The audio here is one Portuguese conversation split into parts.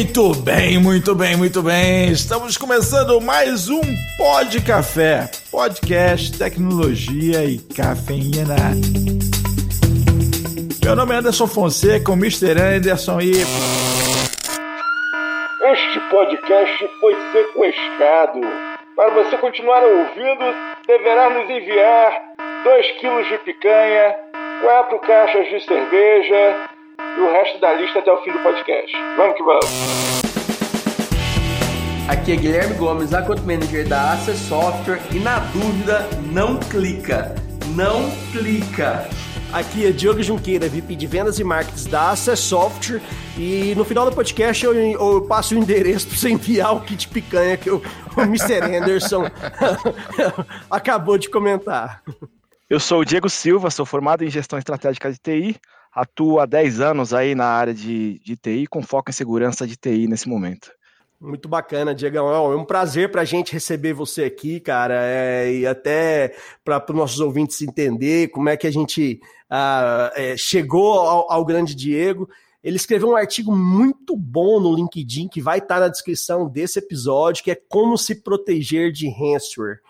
Muito bem, muito bem, muito bem. Estamos começando mais um Pod Café, podcast, tecnologia e cafeína. Meu nome é Anderson Fonseca, o Mr. Anderson e Este podcast foi sequestrado. Para você continuar ouvindo, deverá nos enviar 2 quilos de picanha, 4 caixas de cerveja e o resto da lista até o fim do podcast. Vamos que vamos. Aqui é Guilherme Gomes, Account Manager da Acer Software e na dúvida, não clica. Não clica. Aqui é Diogo Junqueira, VP de Vendas e Marketing da Acer Software. E no final do podcast eu, eu passo o endereço para você enviar o kit picanha que o, o Mr. Anderson acabou de comentar. Eu sou o Diego Silva, sou formado em gestão estratégica de TI, atuo há 10 anos aí na área de, de TI, com foco em segurança de TI nesse momento. Muito bacana, Diegão. É um prazer para a gente receber você aqui, cara, é, e até para os nossos ouvintes entender como é que a gente ah, é, chegou ao, ao, grande Diego. Ele escreveu um artigo muito bom no LinkedIn que vai estar tá na descrição desse episódio, que é como se proteger de ransomware.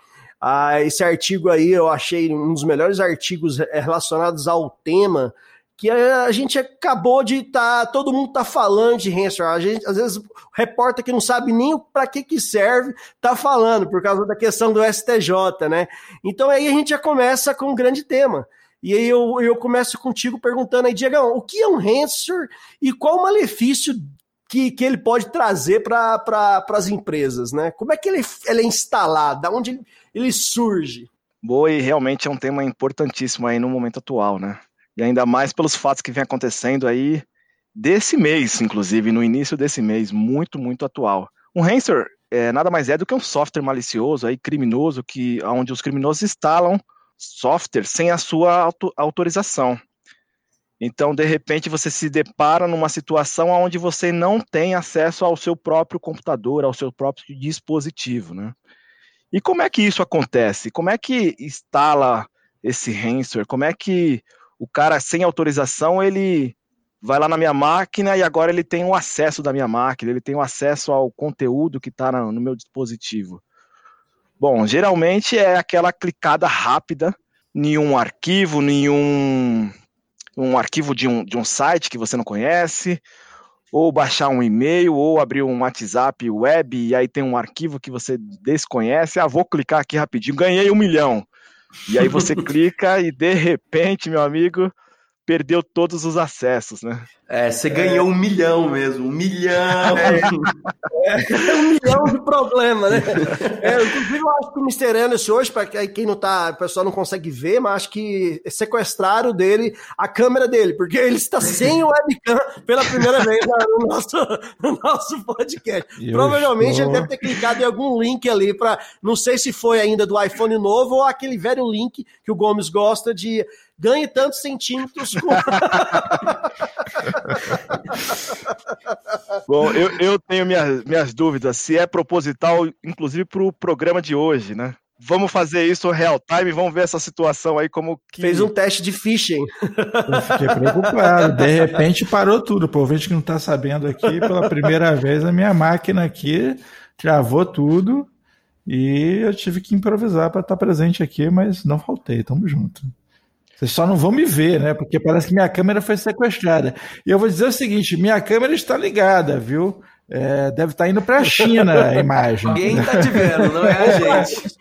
Ah, esse artigo aí eu achei um dos melhores artigos relacionados ao tema que a gente acabou de estar, tá, todo mundo tá falando de ransomware. A gente, às vezes, o repórter que não sabe nem para que que serve, tá falando por causa da questão do STJ, né? Então aí a gente já começa com um grande tema. E aí eu, eu começo contigo perguntando aí, Diego, o que é um ransomware e qual o malefício que, que ele pode trazer para pra, as empresas, né? Como é que ele, ele é instalado? Da onde ele, ele surge? Boa, e realmente é um tema importantíssimo aí no momento atual, né? E ainda mais pelos fatos que vem acontecendo aí desse mês, inclusive, no início desse mês, muito, muito atual. Um ransomware é, nada mais é do que um software malicioso, aí, criminoso, que, onde os criminosos instalam software sem a sua auto, autorização. Então, de repente, você se depara numa situação onde você não tem acesso ao seu próprio computador, ao seu próprio dispositivo, né? E como é que isso acontece? Como é que instala esse ransomware? Como é que o cara sem autorização, ele vai lá na minha máquina e agora ele tem o acesso da minha máquina, ele tem o acesso ao conteúdo que está no meu dispositivo. Bom, geralmente é aquela clicada rápida em um arquivo, em um, um arquivo de um, de um site que você não conhece, ou baixar um e-mail, ou abrir um WhatsApp web e aí tem um arquivo que você desconhece. Ah, vou clicar aqui rapidinho, ganhei um milhão. E aí você clica e de repente, meu amigo, perdeu todos os acessos, né? É, você ganhou um milhão mesmo, um milhão. É, um milhão de problema, né? É, inclusive, eu acho que o Mr. Anderson hoje, para quem não tá, o pessoal não consegue ver, mas acho que sequestraram dele a câmera dele, porque ele está sem o webcam pela primeira vez no nosso, no nosso podcast. Eu Provavelmente estou... ele deve ter clicado em algum link ali para, não sei se foi ainda do iPhone novo ou aquele velho link que o Gomes gosta de ganhe tantos centímetros. Com... Bom, eu, eu tenho minhas, minhas dúvidas se é proposital, inclusive para o programa de hoje, né? Vamos fazer isso real time, vamos ver essa situação aí como que... Fez um teste de phishing. Eu fiquei preocupado, de repente parou tudo, por gente que não está sabendo aqui, pela primeira vez a minha máquina aqui travou tudo e eu tive que improvisar para estar presente aqui, mas não faltei, tamo junto. Vocês só não vão me ver, né? Porque parece que minha câmera foi sequestrada. E eu vou dizer o seguinte: minha câmera está ligada, viu? É, deve estar indo para a China a imagem. Alguém está te vendo, não é a gente.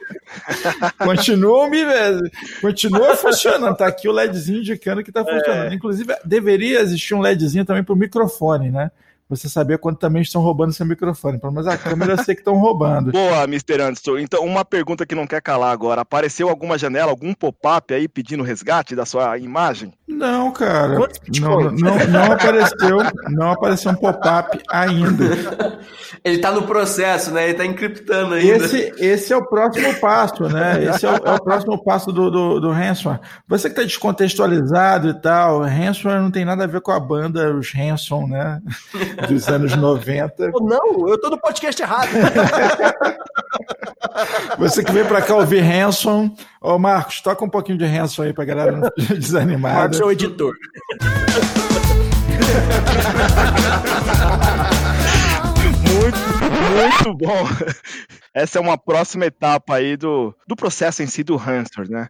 Continua me vendo. Continua funcionando. Tá aqui o LEDzinho indicando que está funcionando. É. Inclusive, deveria existir um LEDzinho também para o microfone, né? Você saber quando também estão roubando seu microfone. Pelo menos a câmera eu sei que estão roubando. Boa, Mr. Anderson. Então, uma pergunta que não quer calar agora. Apareceu alguma janela, algum pop-up aí pedindo resgate da sua imagem? Não, cara. Não, não, não apareceu, não apareceu um pop-up ainda. Ele está no processo, né? Ele está encriptando ainda. Esse, esse é o próximo passo, né? Esse é o, é o próximo passo do, do, do ransomware. Você que está descontextualizado e tal, ransomware não tem nada a ver com a banda, os Hanson, né? Dos anos 90. Não, eu tô no podcast errado. Você que veio para cá ouvir Hanson. Ô, Marcos, toca um pouquinho de Hanson aí pra galera não desanimada. Marcos é o editor. Muito bom. Essa é uma próxima etapa aí do, do processo em si do hamster, né?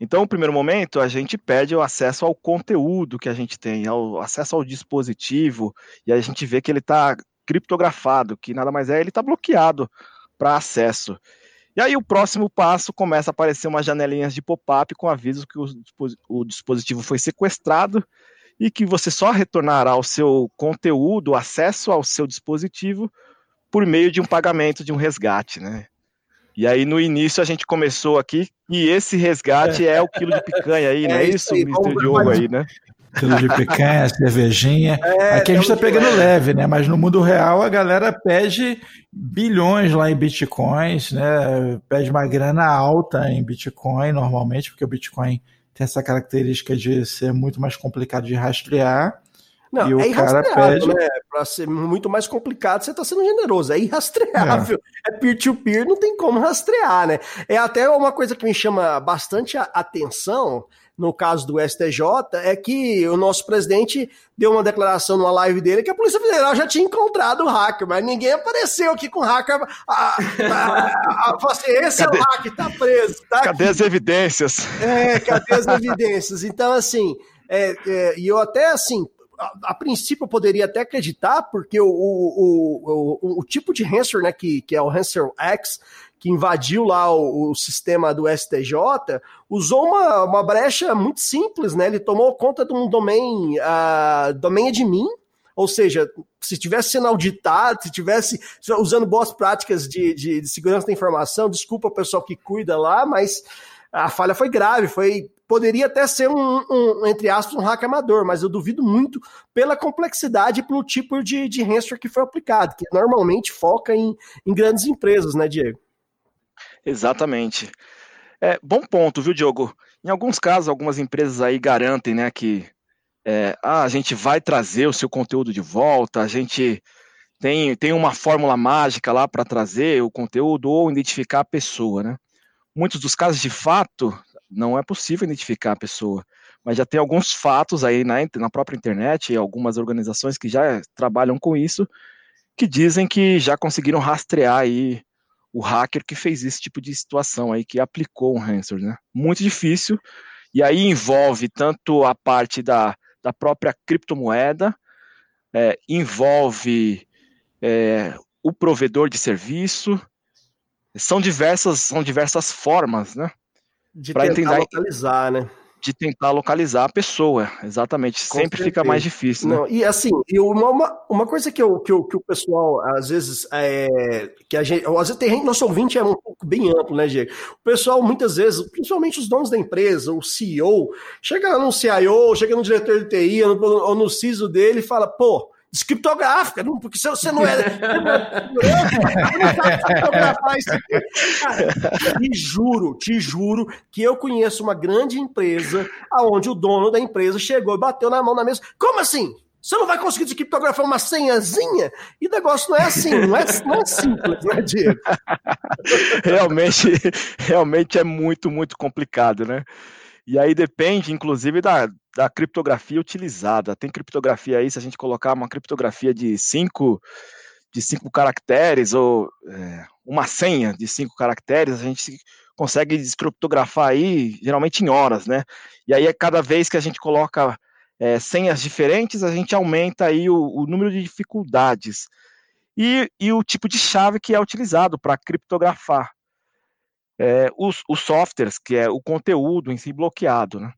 Então, no primeiro momento, a gente pede o acesso ao conteúdo que a gente tem, ao acesso ao dispositivo, e a gente vê que ele está criptografado, que nada mais é, ele está bloqueado para acesso. E aí o próximo passo começa a aparecer umas janelinhas de pop-up com aviso que o, o, dispositivo foi sequestrado e que você só retornará o seu conteúdo, o acesso ao seu dispositivo, por meio de um pagamento de um resgate, né? E aí no início a gente começou aqui e esse resgate é, é o quilo de picanha aí, não é, é isso, aí, Mr. Diogo aí, né? Quilo de picanha, cervejinha. É, Aqui a gente está pegando leve, né? Mas no mundo real a galera pede bilhões lá em bitcoins, né? Pede uma grana alta em bitcoin normalmente, porque o bitcoin tem essa característica de ser muito mais complicado de rastrear. Não, e o é cara pede. Né? Para ser muito mais complicado, você está sendo generoso. É irrastreável. É peer-to-peer, -peer, não tem como rastrear, né? É até uma coisa que me chama bastante atenção no caso do STJ, é que o nosso presidente deu uma declaração numa live dele que a Polícia Federal já tinha encontrado o hacker, mas ninguém apareceu aqui com o hacker. A, a, a, assim, esse cadê, é o hacker, tá preso. Tá cadê as evidências? É, cadê as evidências? Então, assim, é, é, e eu até assim, a, princípio eu poderia até acreditar, porque o, o, o, o, tipo de ransomware, né, que, que é o ransomware X, que invadiu lá o, o, sistema do STJ, usou uma, uma brecha muito simples, né? Ele tomou conta de um domain, uh, domain admin, ou seja, se tivesse sendo auditado, se tivesse usando boas práticas de, de, de segurança da informação, desculpa o pessoal que cuida lá, mas a falha foi grave, foi poderia até ser um, um, entre aspas, um hack amador, mas eu duvido muito pela complexidade e pelo tipo de, de ransomware que foi aplicado, que normalmente foca em, em grandes empresas, né, Diego? Exatamente. É, bom ponto, viu, Diogo? Em alguns casos, algumas empresas aí garantem, né, que é, ah, a gente vai trazer o seu conteúdo de volta, a gente tem, tem uma fórmula mágica lá para trazer o conteúdo ou identificar a pessoa, né? Muitos dos casos, de fato, não é possível identificar a pessoa, mas já tem alguns fatos aí na, na própria internet e algumas organizações que já trabalham com isso, que dizem que já conseguiram rastrear aí o hacker que fez esse tipo de situação aí, que aplicou um ransomware, né? Muito difícil, e aí envolve tanto a parte da, da própria criptomoeda, é, envolve é, o provedor de serviço, são diversas, são diversas formas, né? De tentar entender, localizar, né? de tentar localizar a pessoa, exatamente. Com Sempre certeza. fica mais difícil, né? Não, e assim, e uma, uma coisa que, eu, que, eu, que o pessoal, às vezes, é, que a gente, às vezes tem nosso ouvinte é um pouco bem amplo, né, Diego? O pessoal, muitas vezes, principalmente os donos da empresa, o CEO, chega lá no CIO, chega no diretor de TI, ou no, ou no CISO dele e fala, pô, descriptográfica, não, porque se você não é. aqui. te juro, te juro que eu conheço uma grande empresa aonde o dono da empresa chegou e bateu na mão na mesa. Como assim? Você não vai conseguir descriptografar uma senhazinha? E o negócio não é assim, não é, não é simples, né, Diego? realmente, realmente é muito, muito complicado, né? E aí depende, inclusive, da, da criptografia utilizada. Tem criptografia aí, se a gente colocar uma criptografia de cinco, de cinco caracteres ou é, uma senha de cinco caracteres, a gente consegue descriptografar aí geralmente em horas, né? E aí, cada vez que a gente coloca é, senhas diferentes, a gente aumenta aí o, o número de dificuldades. E, e, o tipo de chave que é utilizado para criptografar é, os, os softwares, que é o conteúdo em si bloqueado, né?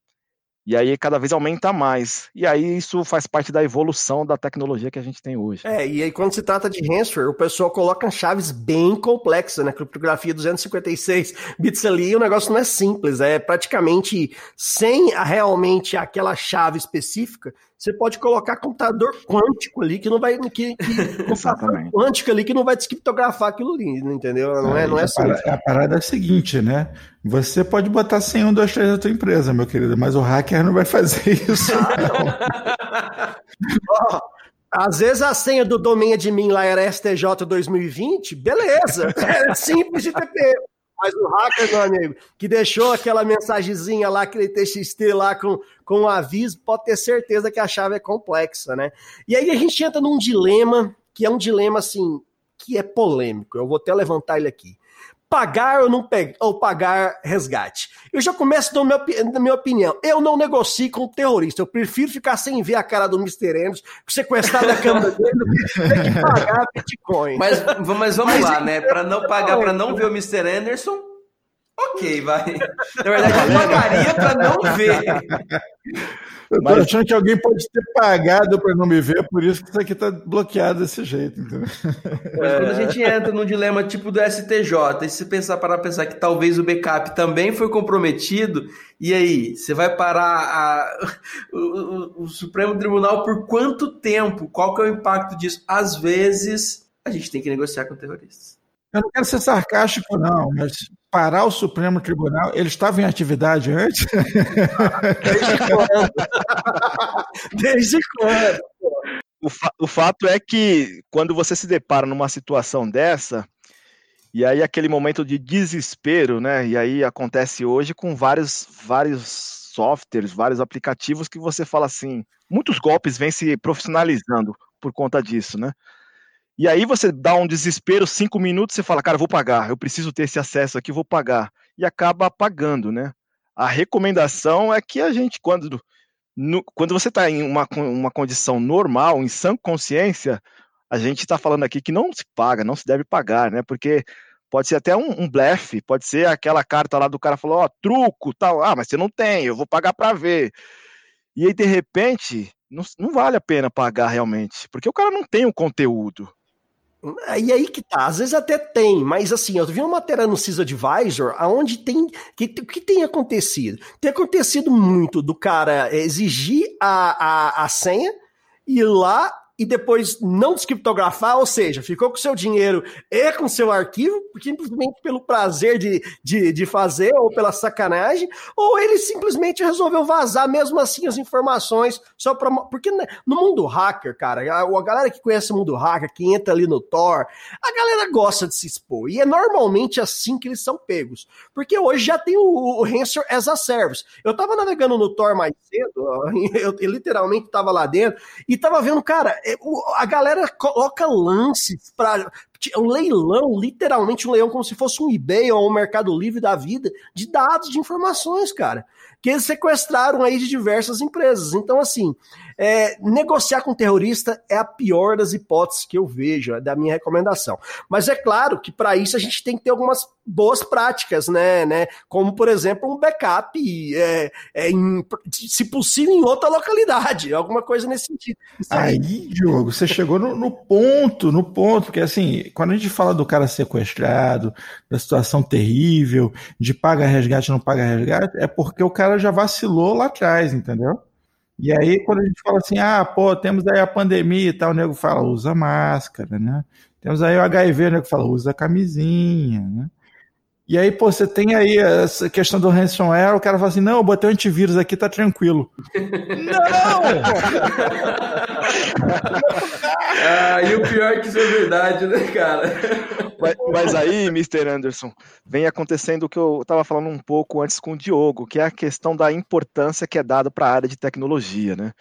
E aí cada vez aumenta mais. E aí isso faz parte da evolução da tecnologia que a gente tem hoje. É, e aí quando se trata de ransomware, o pessoal coloca chaves bem complexas, né? Criptografia 256 bits ali, o negócio não é simples, é praticamente sem realmente aquela chave específica, você pode colocar computador quântico ali que não vai que, que quântico ali que não vai descriptografar aquilo ali, entendeu? Não é, é não é assim. A parada é a seguinte, né? Você pode botar 100, 1, 2, 3 da tua empresa, meu querido, mas o hacker não vai fazer isso. Ah, oh, às vezes a senha do domínio de mim lá era STJ 2020, beleza, é simples de TP. Mas o hacker, meu amigo, que deixou aquela mensagenzinha lá, aquele TXT lá com, com um aviso, pode ter certeza que a chave é complexa, né? E aí a gente entra num dilema, que é um dilema, assim, que é polêmico. Eu vou até levantar ele aqui pagar ou não pegar, ou pagar resgate. Eu já começo dando minha, minha opinião. Eu não negocio com terrorista. Eu prefiro ficar sem ver a cara do Mr. Anderson, sequestrar da câmera dele, do que pagar Bitcoin. Mas, mas vamos mas, lá, né? Para não pagar, para não ver o Mr. Anderson, ok, vai. Na verdade, eu pagaria para não ver. Eu tô Mas... achando que alguém pode ter pagado para não me ver, por isso que isso aqui tá bloqueado desse jeito. Entendeu? Mas quando a gente entra num dilema tipo do STJ, e se pensar para pensar que talvez o backup também foi comprometido, e aí, você vai parar a, o, o, o Supremo Tribunal por quanto tempo? Qual que é o impacto disso? Às vezes, a gente tem que negociar com terroristas. Eu não quero ser sarcástico, não, mas parar o Supremo Tribunal, ele estava em atividade antes? Desde quando? Desde quando? O, fa o fato é que quando você se depara numa situação dessa, e aí aquele momento de desespero, né? E aí acontece hoje com vários, vários softwares, vários aplicativos que você fala assim, muitos golpes vêm se profissionalizando por conta disso, né? E aí você dá um desespero, cinco minutos, você fala, cara, vou pagar, eu preciso ter esse acesso aqui, vou pagar. E acaba pagando, né? A recomendação é que a gente, quando, no, quando você está em uma, uma condição normal, em sã consciência, a gente está falando aqui que não se paga, não se deve pagar, né? Porque pode ser até um, um blefe, pode ser aquela carta lá do cara falou, ó, oh, truco, tal, ah, mas você não tem, eu vou pagar para ver. E aí, de repente, não, não vale a pena pagar realmente, porque o cara não tem o conteúdo. E aí que tá, às vezes até tem, mas assim, eu vi uma matéria no CISAdvisor aonde tem. que, que tem acontecido? Tem acontecido muito do cara exigir a, a, a senha, ir lá e depois não descriptografar, ou seja, ficou com seu dinheiro e com seu arquivo, simplesmente pelo prazer de, de, de fazer ou pela sacanagem, ou ele simplesmente resolveu vazar mesmo assim as informações só para porque né, no mundo hacker, cara, a, a, galera que conhece o mundo hacker, que entra ali no Tor, a galera gosta de se expor e é normalmente assim que eles são pegos, porque hoje já tem o, o Ransom as a Service. Eu tava navegando no Tor mais cedo, eu, eu literalmente tava lá dentro e tava vendo, cara, a galera coloca lances para um leilão, literalmente um leilão como se fosse um eBay ou um Mercado Livre da vida, de dados, de informações, cara que eles sequestraram aí de diversas empresas. Então, assim, é, negociar com terrorista é a pior das hipóteses que eu vejo, é da minha recomendação. Mas é claro que para isso a gente tem que ter algumas boas práticas, né? né? Como, por exemplo, um backup, é, é em, se possível, em outra localidade, alguma coisa nesse sentido. Aí, Diogo, você chegou no, no ponto, no ponto, porque assim, quando a gente fala do cara sequestrado, da situação terrível, de paga resgate não paga resgate, é porque o cara já vacilou lá atrás, entendeu? E aí, quando a gente fala assim, ah, pô, temos aí a pandemia e tal, o nego fala, usa máscara, né? Temos aí o HIV, o nego fala, usa camisinha, né? E aí, pô, você tem aí essa questão do ransomware, o cara fala assim, não, eu botei um antivírus aqui, tá tranquilo. não! ah, e o pior é que isso é verdade, né, cara? Mas, mas, aí, Mr. Anderson, vem acontecendo o que eu estava falando um pouco antes com o Diogo, que é a questão da importância que é dada para a área de tecnologia, né?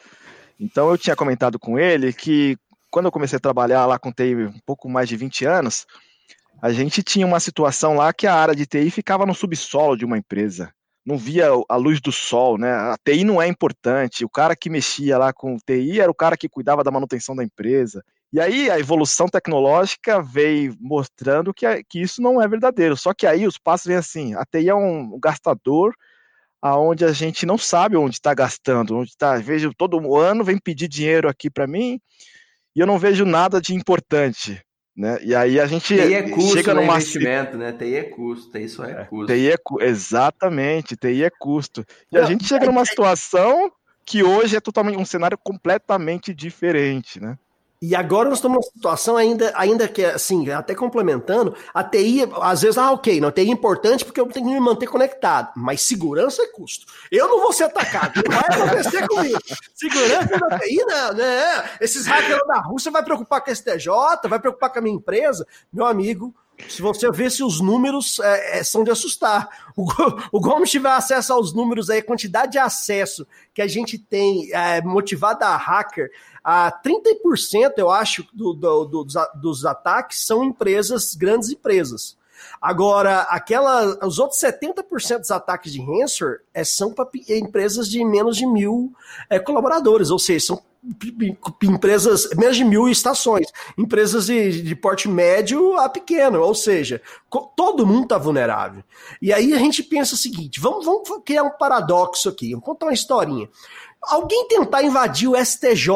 Então, eu tinha comentado com ele que quando eu comecei a trabalhar lá com TI um pouco mais de 20 anos, a gente tinha uma situação lá que a área de TI ficava no subsolo de uma empresa. Não via a luz do sol, né? A TI não é importante. O cara que mexia lá com TI era o cara que cuidava da manutenção da empresa. E aí a evolução tecnológica veio mostrando que, que isso não é verdadeiro. Só que aí os passos vêm assim: a TI é um gastador aonde a gente não sabe onde está gastando, onde está. Vejo todo ano vem pedir dinheiro aqui para mim e eu não vejo nada de importante. Né? E aí a gente TI é custo, chega numa investimento, né? TI é custo, TI só é, é custo. TI é, exatamente, TI é custo. E Não, a gente chega numa é situação que hoje é totalmente um cenário completamente diferente, né? E agora nós estamos numa situação ainda, ainda que, assim, até complementando, a TI, às vezes, ah, ok, não, TI é importante porque eu tenho que me manter conectado, mas segurança é custo. Eu não vou ser atacado, não vai acontecer comigo. Segurança da TI, não, né? Esses hackers da Rússia vai preocupar com a STJ, vai preocupar com a minha empresa. Meu amigo, Se você vê se os números é, é, são de assustar. O, o Gomes tiver acesso aos números aí, a quantidade de acesso que a gente tem é, motivada a hacker, a 30%, eu acho, do, do, do, dos ataques são empresas, grandes empresas. Agora, aquela, os outros 70% dos ataques de ransomware é, são para empresas de menos de mil é, colaboradores, ou seja, são empresas, menos de mil estações, empresas de, de porte médio a pequeno, ou seja, todo mundo está vulnerável. E aí a gente pensa o seguinte: vamos, vamos criar um paradoxo aqui, vamos contar uma historinha. Alguém tentar invadir o STJ,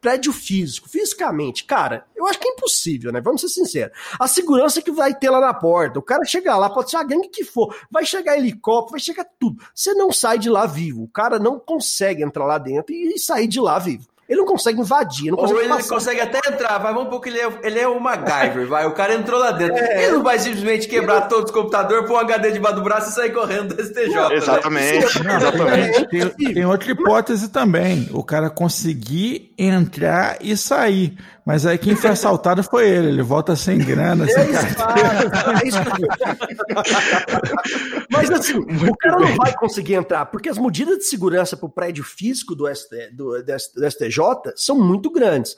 prédio físico, fisicamente, cara, eu acho que é impossível, né? Vamos ser sinceros. A segurança que vai ter lá na porta, o cara chegar lá, pode ser a gangue que for, vai chegar helicóptero, vai chegar tudo. Você não sai de lá vivo. O cara não consegue entrar lá dentro e sair de lá vivo. Ele não consegue invadir, não consegue Ou ele passar. consegue até entrar, vai, vamos um pouco, ele é, ele é o MacGyver, vai, o cara entrou lá dentro. É. Ele não vai simplesmente quebrar ele... todos os computadores, pôr um HD debaixo do braço e sair correndo do STJ. Né? Exatamente, né? exatamente. Tem, tem outra hipótese também, o cara conseguir entrar e sair. Mas aí quem foi assaltado foi ele. Ele volta sem grana, é sem carteira. É isso Mas assim, Muito o cara bem. não vai conseguir entrar, porque as medidas de segurança para o prédio físico do, ST, do, do, STJ são muito grandes.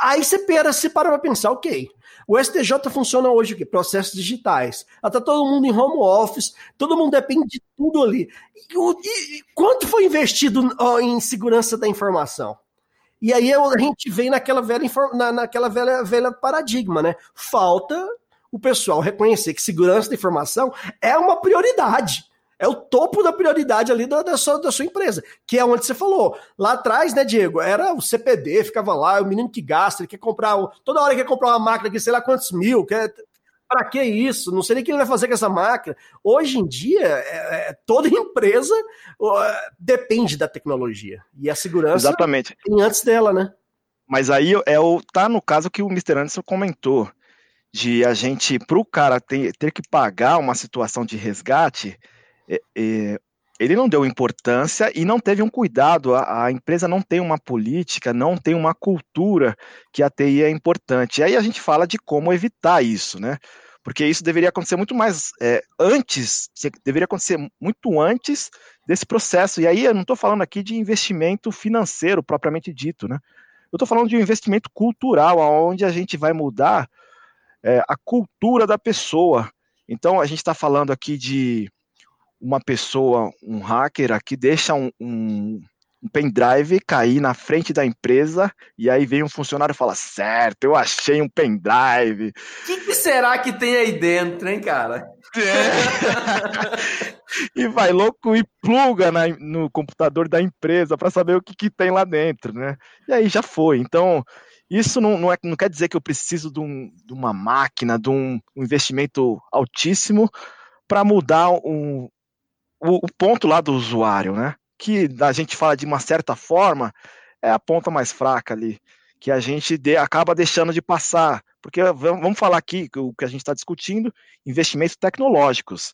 Aí você para, você para para pensar, ok. O STJ funciona hoje o quê? Processos digitais. Está todo mundo em home office, todo mundo depende de tudo ali. E, e, quanto foi investido ó, em segurança da informação? E aí a gente vem naquela velha, na, naquela velha, velha paradigma, né? Falta o pessoal reconhecer que segurança da informação é uma prioridade. É o topo da prioridade ali da, da, sua, da sua empresa, que é onde você falou. Lá atrás, né, Diego? Era o CPD, ficava lá, o menino que gasta, ele quer comprar, toda hora quer comprar uma máquina que sei lá quantos mil, quer para que isso? Não sei nem o que ele vai fazer com essa máquina. Hoje em dia, é, é, toda empresa depende da tecnologia. E a segurança Exatamente. tem antes dela, né? Mas aí é o, tá no caso que o Mr. Anderson comentou, de a gente, para o cara ter, ter que pagar uma situação de resgate, é, é, ele não deu importância e não teve um cuidado. A, a, empresa não tem uma política, não tem uma cultura que a TI é importante. E aí a gente fala de como evitar isso, né? Porque isso deveria acontecer muito mais é, antes, deveria acontecer muito antes desse processo. E aí eu não estou falando aqui de investimento financeiro propriamente dito, né? Eu estou falando de um investimento cultural, onde a gente vai mudar é, a cultura da pessoa. Então a gente está falando aqui de uma pessoa, um hacker aqui, deixa um, um, um pendrive cair na frente da empresa e aí vem um funcionário e fala: Certo, eu achei um pendrive. O que, que, será que tem aí dentro, hein, cara? É. e vai louco e pluga na, no computador da empresa para saber o que, que tem lá dentro, né? E aí já foi. Então, isso não, não, é, não quer dizer que eu preciso de, um, de uma máquina, de um, um investimento altíssimo para mudar um, o, o ponto lá do usuário, né? Que a gente fala de uma certa forma é a ponta mais fraca ali, que a gente de, acaba deixando de passar. Porque vamos falar aqui o que a gente está discutindo: investimentos tecnológicos,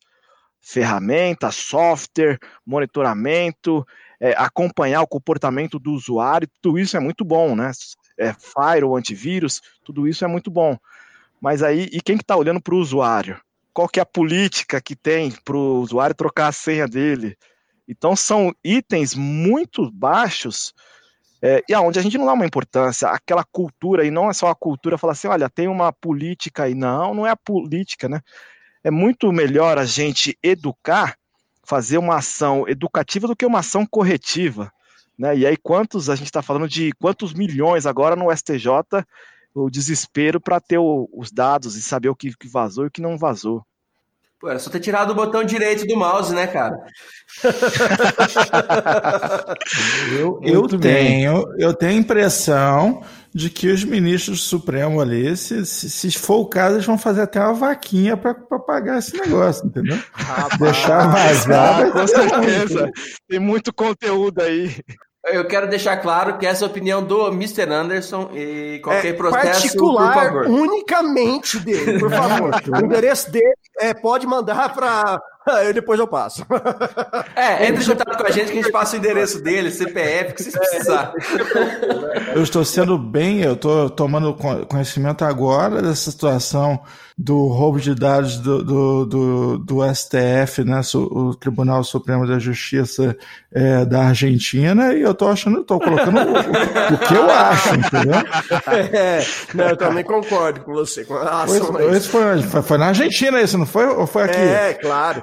ferramentas, software, monitoramento, é, acompanhar o comportamento do usuário, tudo isso é muito bom, né? É, firewall, antivírus, tudo isso é muito bom. Mas aí, e quem que está olhando para o usuário? Qual que é a política que tem para o usuário trocar a senha dele. Então são itens muito baixos é, e aonde a gente não dá uma importância, aquela cultura, e não é só a cultura falar assim, olha, tem uma política aí. Não, não é a política, né? É muito melhor a gente educar, fazer uma ação educativa do que uma ação corretiva. Né? E aí, quantos, a gente está falando de quantos milhões agora no STJ o desespero para ter o, os dados e saber o que, que vazou e o que não vazou. Pô, era só ter tirado o botão direito do mouse, né, cara? eu, eu tenho, eu tenho a impressão de que os ministros do Supremo ali, se, se, se, for o caso, eles vão fazer até uma vaquinha para pagar esse negócio, entendeu? Rapaz, Deixar vazado. com certeza. Tem muito conteúdo aí. Eu quero deixar claro que essa é a opinião do Mr. Anderson e qualquer é processo, particular, por favor. unicamente dele, por favor. o endereço dele é, pode mandar para eu depois eu passo. É, entre em contato com a gente que a gente passa o endereço dele, CPF, que vocês precisar. Eu estou sendo bem, eu estou tomando conhecimento agora dessa situação do roubo de dados do, do, do, do STF, né, o Tribunal Supremo da Justiça é, da Argentina, e eu estou achando, estou colocando o, o, que eu acho, entendeu? É, não, eu também concordo com você. Com foi, foi, foi, foi, na Argentina isso, não foi? Ou foi aqui? É, claro.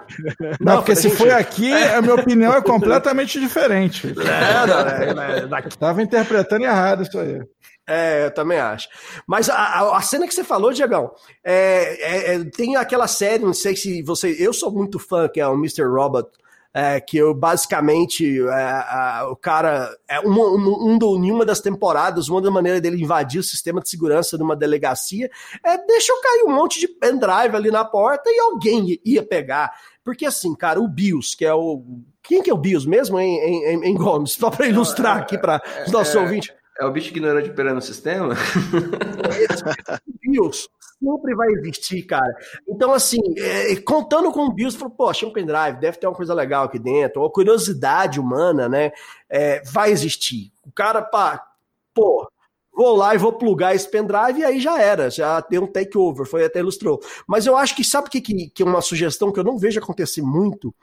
Não, não porque se foi aqui, a minha opinião é completamente diferente. É, não, é, é, Tava interpretando errado isso aí. É, eu também acho. Mas a, a cena que você falou, Diegão, é, é, é, tem aquela série, não sei se você. Eu sou muito fã, que é o Mr. Robot, é, que eu basicamente é, o cara é uma, um, um, em uma das temporadas, uma da maneira dele invadir o sistema de segurança de uma delegacia é deixa eu cair um monte de pendrive ali na porta e alguém ia pegar. Porque assim, cara, o BIOS, que é o. Quem que é o BIOS mesmo, em, em, em Gomes? Só para ilustrar aqui para os nossos é, ouvintes. É o bicho ignorante operando o sistema? BIOS sempre vai existir, cara. Então, assim, é, contando com o BIOS, falou, pô, achei um pendrive, deve ter uma coisa legal aqui dentro, ou curiosidade humana, né? É, vai existir. O cara, pá, pô, vou lá e vou plugar esse pendrive e aí já era, já tem um takeover, foi até ilustrou. Mas eu acho que sabe o que, que, que é uma sugestão que eu não vejo acontecer muito?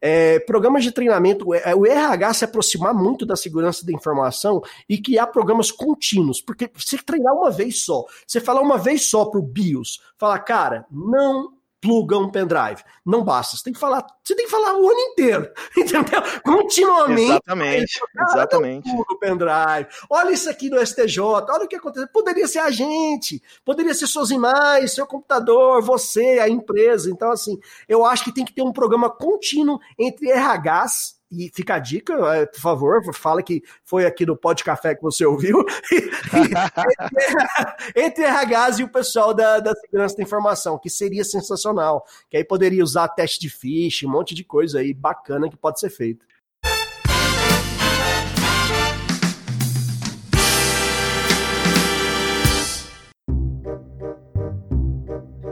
É, programas de treinamento, é, o RH se aproximar muito da segurança da informação e criar programas contínuos, porque você treinar uma vez só, você falar uma vez só para o BIOS, falar, cara, não pluga um pendrive. Não basta. Você tem que falar, você tem que falar o ano inteiro, entendeu? Continuamente. Exatamente. exatamente. O pendrive. Olha isso aqui no STJ, olha o que aconteceu. Poderia ser a gente, poderia ser suas imagens, seu computador, você, a empresa. Então, assim, eu acho que tem que ter um programa contínuo entre RHs e fica a dica, é, por favor, fala que foi aqui no Pod Café que você ouviu. entre, RHs e o pessoal da, da segurança da informação, que seria sensacional. Que aí poderia usar teste de phishing, um monte de coisa aí bacana que pode ser feito.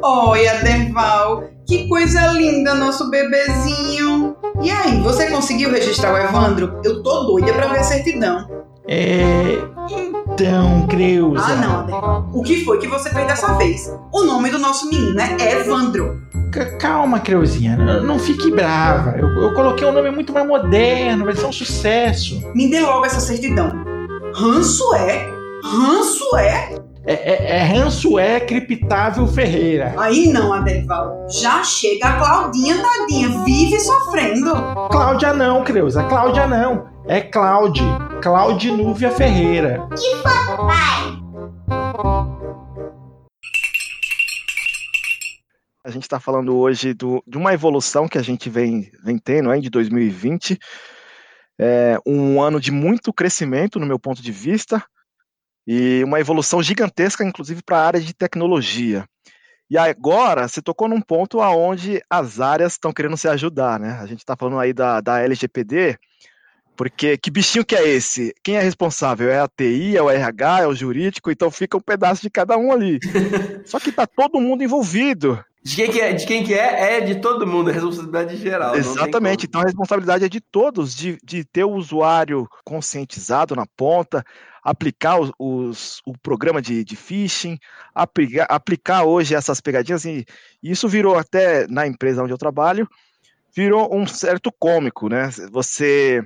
Oi, Aderval, que coisa linda nosso bebezinho. E aí, você conseguiu registrar o Evandro? Eu tô doida pra ver a certidão. É. Então, Creuza. Ah, não, Aderval. O que foi que você fez dessa vez? O nome do nosso menino é Evandro. C calma, Creuzinha. Não fique brava. Eu, eu coloquei um nome muito mais moderno, vai ser um sucesso. Me dê logo essa certidão. Ranço é? Ranço é? É, é, é Rançoé Criptável Ferreira. Aí não, Adeval. Já chega a Claudinha, tadinha, vive sofrendo. Cláudia não, Creuza. Cláudia não. É Cláudia. Cláudia Núvia Ferreira. E papai? A gente está falando hoje do, de uma evolução que a gente vem, vem tendo aí de 2020. É um ano de muito crescimento, no meu ponto de vista e uma evolução gigantesca, inclusive para a área de tecnologia. E agora você tocou num ponto aonde as áreas estão querendo se ajudar, né? A gente está falando aí da, da LGPD, porque que bichinho que é esse? Quem é responsável? É a TI, é o RH, é o jurídico? Então fica um pedaço de cada um ali. Só que está todo mundo envolvido. De quem, que é, de quem que é? É de todo mundo, é responsabilidade geral. Exatamente, então a responsabilidade é de todos, de, de ter o usuário conscientizado na ponta, aplicar os, os, o programa de, de phishing, aplicar, aplicar hoje essas pegadinhas, e, e isso virou até na empresa onde eu trabalho, virou um certo cômico, né? Você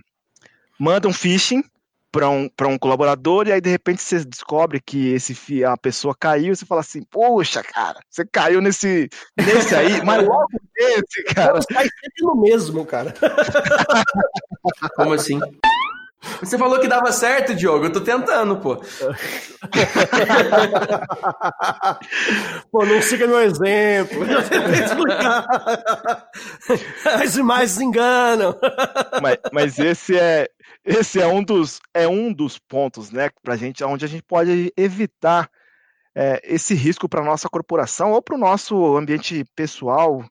manda um phishing para um, um colaborador e aí de repente você descobre que esse a pessoa caiu, você fala assim, poxa, cara, você caiu nesse, nesse aí, mas logo nesse, cara. Cai sempre no mesmo, cara. Como assim? Você falou que dava certo, Diogo. Eu tô tentando, pô. pô, não siga meu exemplo. Eu tentei explicar. As imagens enganam. Mas, mas esse é esse é um dos é um dos pontos, né, pra gente, onde a gente pode evitar é, esse risco para nossa corporação ou para o nosso ambiente pessoal,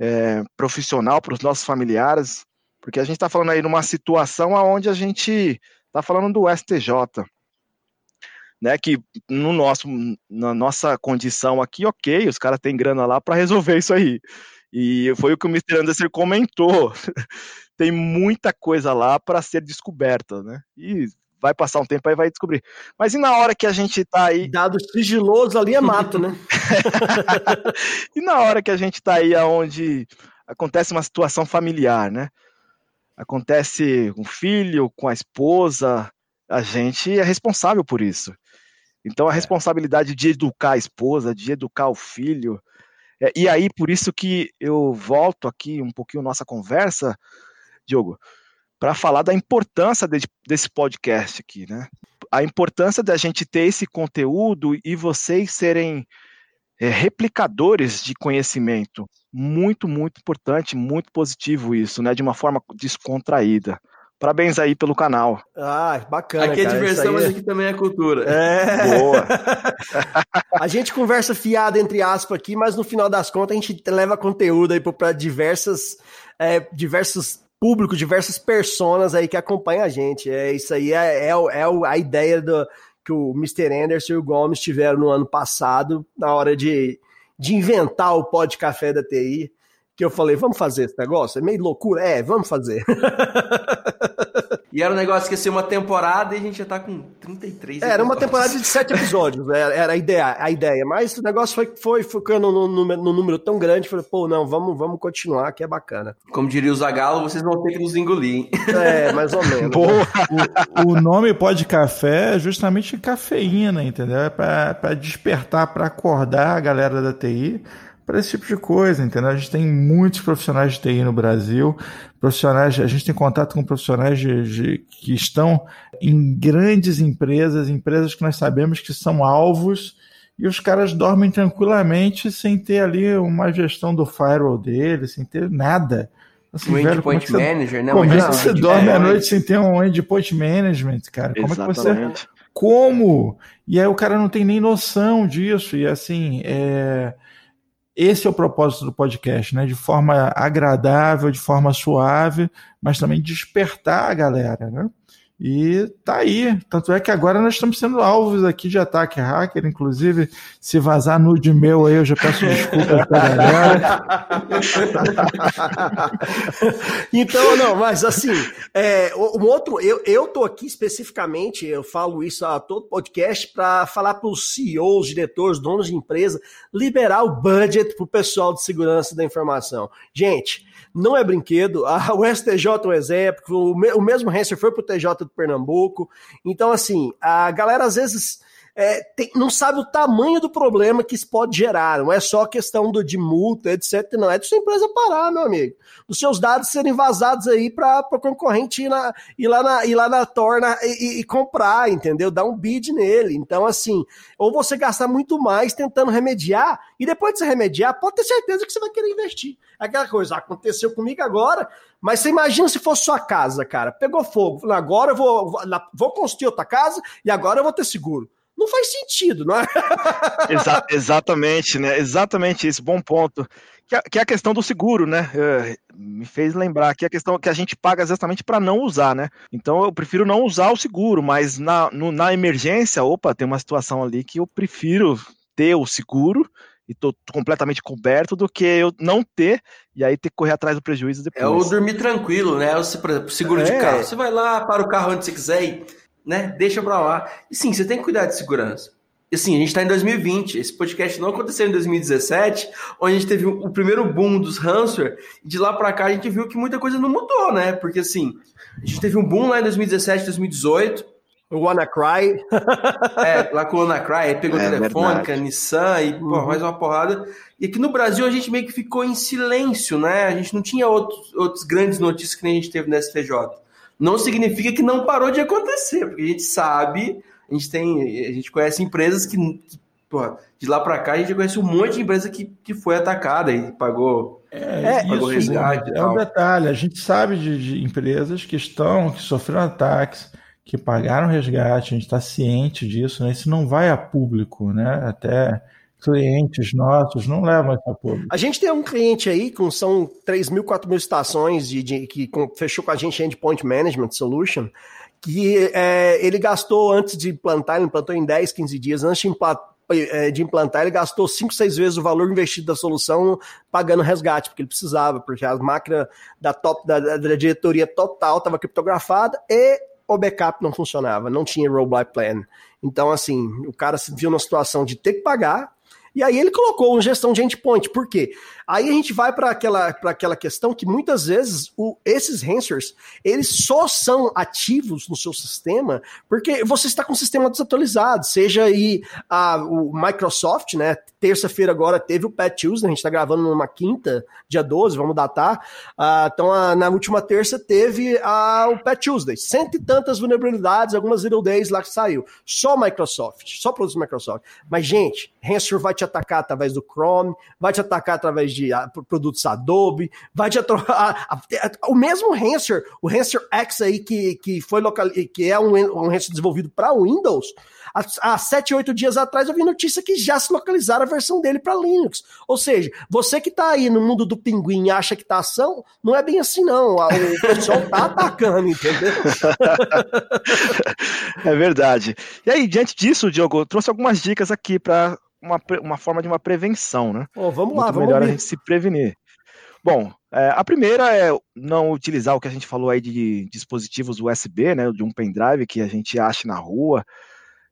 é, profissional, para os nossos familiares. Porque a gente está falando aí numa situação onde a gente está falando do STJ, né? Que no nosso, na nossa condição aqui, ok, os caras têm grana lá para resolver isso aí. E foi o que o Mr. Anderson comentou. Tem muita coisa lá para ser descoberta, né? E vai passar um tempo aí vai descobrir. Mas e na hora que a gente tá aí. Dado sigiloso ali é mato, né? e na hora que a gente tá aí aonde acontece uma situação familiar, né? Acontece com o filho, com a esposa, a gente é responsável por isso. Então a é. responsabilidade de educar a esposa, de educar o filho. É, e aí, por isso que eu volto aqui um pouquinho nossa conversa, Diogo, para falar da importância de, desse podcast aqui, né? A importância da gente ter esse conteúdo e vocês serem é, replicadores de conhecimento. Muito, muito importante, muito positivo isso, né? De uma forma descontraída. Parabéns aí pelo canal. Ah, bacana. Aqui é cara, diversão, mas aqui também é cultura. É. Boa. a gente conversa fiada entre aspas aqui, mas no final das contas a gente leva conteúdo aí para diversas, é, diversos público, diversas personas aí que acompanham a gente. É isso aí, é, é, é a ideia do, que o Mr. Anderson e o Gomes tiveram no ano passado, na hora de, de inventar o pó de café da TI, que eu falei, vamos fazer esse negócio? É meio loucura? É, vamos fazer. E era um negócio que ia ser uma temporada e a gente já tá com 33 é, Era uma temporada de sete episódios, era, né? era a, ideia, a ideia. Mas o negócio foi, foi ficando no, no, no número tão grande, falei, pô, não, vamos, vamos continuar, que é bacana. Como diria o Zagalo, vocês vão ter que nos engolir, hein? É, mais ou menos. o, o, nome pode café é justamente cafeína, entendeu? É para despertar, para acordar a galera da TI para esse tipo de coisa, entendeu? A gente tem muitos profissionais de TI no Brasil, profissionais, a gente tem contato com profissionais de, de, que estão em grandes empresas, empresas que nós sabemos que são alvos, e os caras dormem tranquilamente sem ter ali uma gestão do firewall dele, sem ter nada. Assim, o velho, endpoint é você, manager, né? Como é que você dorme à noite sem ter um endpoint management, cara? Como Exatamente. é que você. Como? E aí o cara não tem nem noção disso. E assim, é esse é o propósito do podcast, né? De forma agradável, de forma suave, mas também despertar a galera, né? E tá aí. Tanto é que agora nós estamos sendo alvos aqui de ataque hacker. Inclusive, se vazar nude meu aí, eu já peço galera. então, não, mas assim, é, um outro, eu, eu tô aqui especificamente, eu falo isso a todo podcast, para falar para os CEOs, diretores, donos de empresa, liberar o budget para o pessoal de segurança da informação. Gente, não é brinquedo. A, o STJ é um exemplo, o, me, o mesmo Hanser foi pro TJ do Pernambuco. Então, assim, a galera às vezes é, tem, não sabe o tamanho do problema que isso pode gerar. Não é só questão do, de multa, etc. Não, é de sua empresa parar, meu amigo. Os seus dados serem vazados aí para o concorrente ir, na, ir, lá na, ir lá na torna e, e, comprar, entendeu? Dar um bid nele. Então, assim, ou você gastar muito mais tentando remediar, e depois de você remediar, pode ter certeza que você vai querer investir. Aquela coisa, aconteceu comigo agora, mas você imagina se fosse sua casa, cara. Pegou fogo. Agora eu vou, vou construir outra casa e agora eu vou ter seguro não faz sentido, não é? Exa exatamente, né? Exatamente isso, bom ponto. Que é, que é a questão do seguro, né? É, me fez lembrar que a questão que a gente paga exatamente para não usar, né? Então eu prefiro não usar o seguro, mas na, no, na emergência, opa, tem uma situação ali que eu prefiro ter o seguro e tô completamente coberto do que eu não ter e aí ter que correr atrás do prejuízo depois. É o dormir tranquilo, né? O seguro é. de carro. Você vai lá, para o carro onde você quiser e né? Deixa pra lá. E sim, você tem que cuidar de segurança. E sim, a gente está em 2020. Esse podcast não aconteceu em 2017, onde a gente teve o primeiro boom dos ransomware. E de lá para cá a gente viu que muita coisa não mudou, né? Porque assim, a gente teve um boom lá em 2017, 2018. O WannaCry. é, lá com o WannaCry, aí pegou é, Telefônica, verdade. Nissan e uhum. mais uma porrada. E aqui no Brasil a gente meio que ficou em silêncio, né? A gente não tinha outros, outros grandes notícias que nem a gente teve no STJ não significa que não parou de acontecer, porque a gente sabe, a gente tem, a gente conhece empresas que, que de lá para cá a gente conhece um monte de empresa que, que foi atacada e pagou, é, pagou isso, resgate. É um detalhe, a gente sabe de, de, empresas que estão, que sofreram ataques, que pagaram resgate, a gente está ciente disso, né? Isso não vai a público, né? Até clientes nossos não levam essa público. A gente tem um cliente aí com são 3 mil, 4 mil estações de, de que com, fechou com a gente Endpoint Management Solution, que é, ele gastou antes de implantar, ele implantou em 10, 15 dias, antes de eh, de implantar, ele gastou 5, 6 vezes o valor investido da solução pagando resgate, porque ele precisava, porque as máquinas da, top, da, da diretoria total estava criptografada e o backup não funcionava, não tinha rollback plan. Então, assim, o cara se viu na situação de ter que pagar, e aí ele colocou uma gestão de endpoint. Por quê? Aí a gente vai para aquela, aquela questão que muitas vezes o, esses answers, eles só são ativos no seu sistema porque você está com o sistema desatualizado, seja aí a, o Microsoft, né? Terça-feira agora teve o Patch Tuesday, a gente está gravando numa quinta, dia 12, vamos datar. Uh, então, a, na última terça teve a, o Patch Tuesday. Cento e tantas vulnerabilidades, algumas zero days lá que saiu. Só Microsoft, só produtos Microsoft. Mas, gente, ransomware vai te atacar através do Chrome, vai te atacar através de a, produtos Adobe, vai te atacar. o mesmo ransomware, o ransomware X aí que, que foi local, que é um, um ransomware desenvolvido para Windows, há, há 7, 8 dias atrás eu vi notícia que já se localizaram a versão dele para Linux. Ou seja, você que está aí no mundo do pinguim e acha que tá ação, não é bem assim não. O pessoal tá atacando, entendeu? é verdade. E aí, diante disso, Diogo, eu trouxe algumas dicas aqui para uma, uma forma de uma prevenção, né? Oh, vamos lá, Muito vamos melhor ouvir. a gente se prevenir. Bom, é, a primeira é não utilizar o que a gente falou aí de dispositivos USB, né, de um pendrive que a gente acha na rua,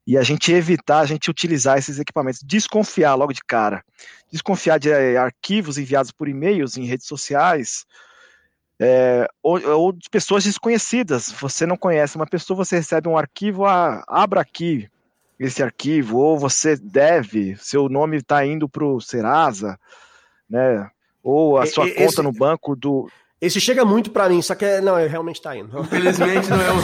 e a gente evitar a gente utilizar esses equipamentos, desconfiar logo de cara, desconfiar de é, arquivos enviados por e-mails em redes sociais, é, ou, ou, de pessoas desconhecidas. Você não conhece uma pessoa, você recebe um arquivo, ah, abra aqui, esse arquivo, ou você deve, seu nome está indo para o Serasa, né? Ou a sua esse, conta no banco do. Esse chega muito para mim, só que é, não, realmente está indo. Infelizmente não é um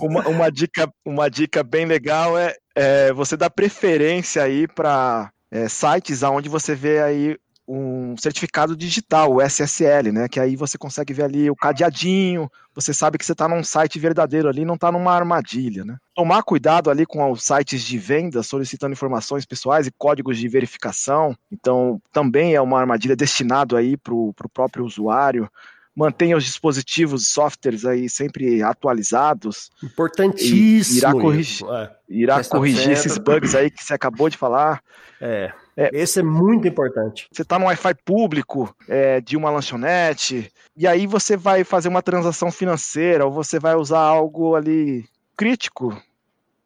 uma, uma, dica, uma dica bem legal é, é você dar preferência aí para é, sites aonde você vê aí um certificado digital, o SSL, né? Que aí você consegue ver ali o cadeadinho, você sabe que você está num site verdadeiro ali, não está numa armadilha, né? Tomar cuidado ali com os sites de venda solicitando informações pessoais e códigos de verificação. Então, também é uma armadilha destinado aí para o próprio usuário mantenha os dispositivos, softwares aí sempre atualizados. Importantíssimo. Irá corrigir, é. irá corrigir esses bugs aí que você acabou de falar. É. É, Esse é muito importante. Você está no Wi-Fi público é, de uma lanchonete, e aí você vai fazer uma transação financeira, ou você vai usar algo ali crítico.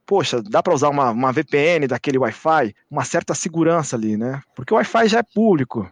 Poxa, dá para usar uma, uma VPN daquele Wi-Fi? Uma certa segurança ali, né? Porque o Wi-Fi já é público.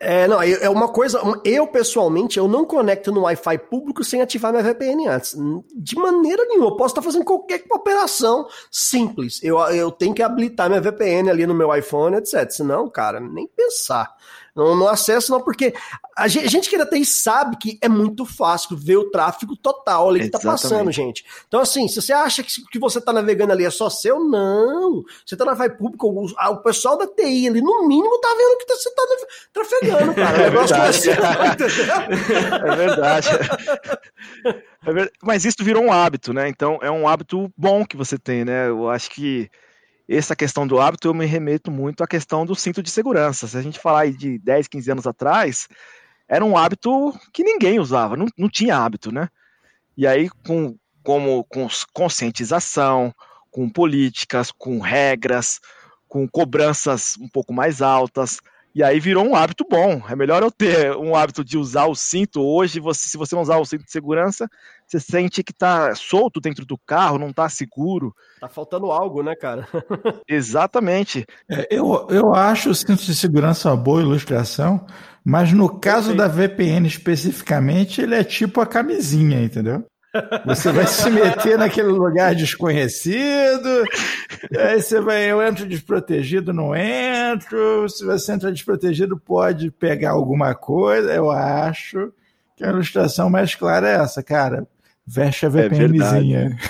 É, não, é uma coisa. Eu, pessoalmente, eu não conecto no Wi-Fi público sem ativar minha VPN antes. De maneira nenhuma. Eu posso estar fazendo qualquer operação simples. Eu, eu tenho que habilitar minha VPN ali no meu iPhone, etc. Senão, cara, nem pensar. Não, não acesso, não, porque a gente, a gente que ainda tem sabe que é muito fácil ver o tráfego total ali que tá passando, gente. Então, assim, se você acha que, que você tá navegando ali é só seu, não. Você tá na vai público, o, o, pessoal da TI ali, no mínimo, tá vendo que você tá trafegando, cara. É verdade. é verdade. É verdade. Mas isso virou um hábito, né? Então, é um hábito bom que você tem, né? Eu acho que essa questão do hábito, eu me remeto muito à questão do cinto de segurança. Se a gente falar de 10, 15 anos atrás, era um hábito que ninguém usava, não, não tinha hábito, né? E aí, com, como, com conscientização, com políticas, com regras, com cobranças um pouco mais altas, e aí virou um hábito bom. É melhor eu ter um hábito de usar o cinto. Hoje, você, se você não usar o cinto de segurança, você sente que tá solto dentro do carro, não tá seguro. Tá faltando algo, né, cara? Exatamente. É, eu, eu acho o cinto de segurança uma boa ilustração, mas no caso da VPN especificamente, ele é tipo a camisinha, entendeu? Você vai se meter naquele lugar desconhecido, aí você vai, eu entro desprotegido, não entro. Se você entra desprotegido, pode pegar alguma coisa. Eu acho que a ilustração mais clara é essa, cara. Veste a VPNzinha.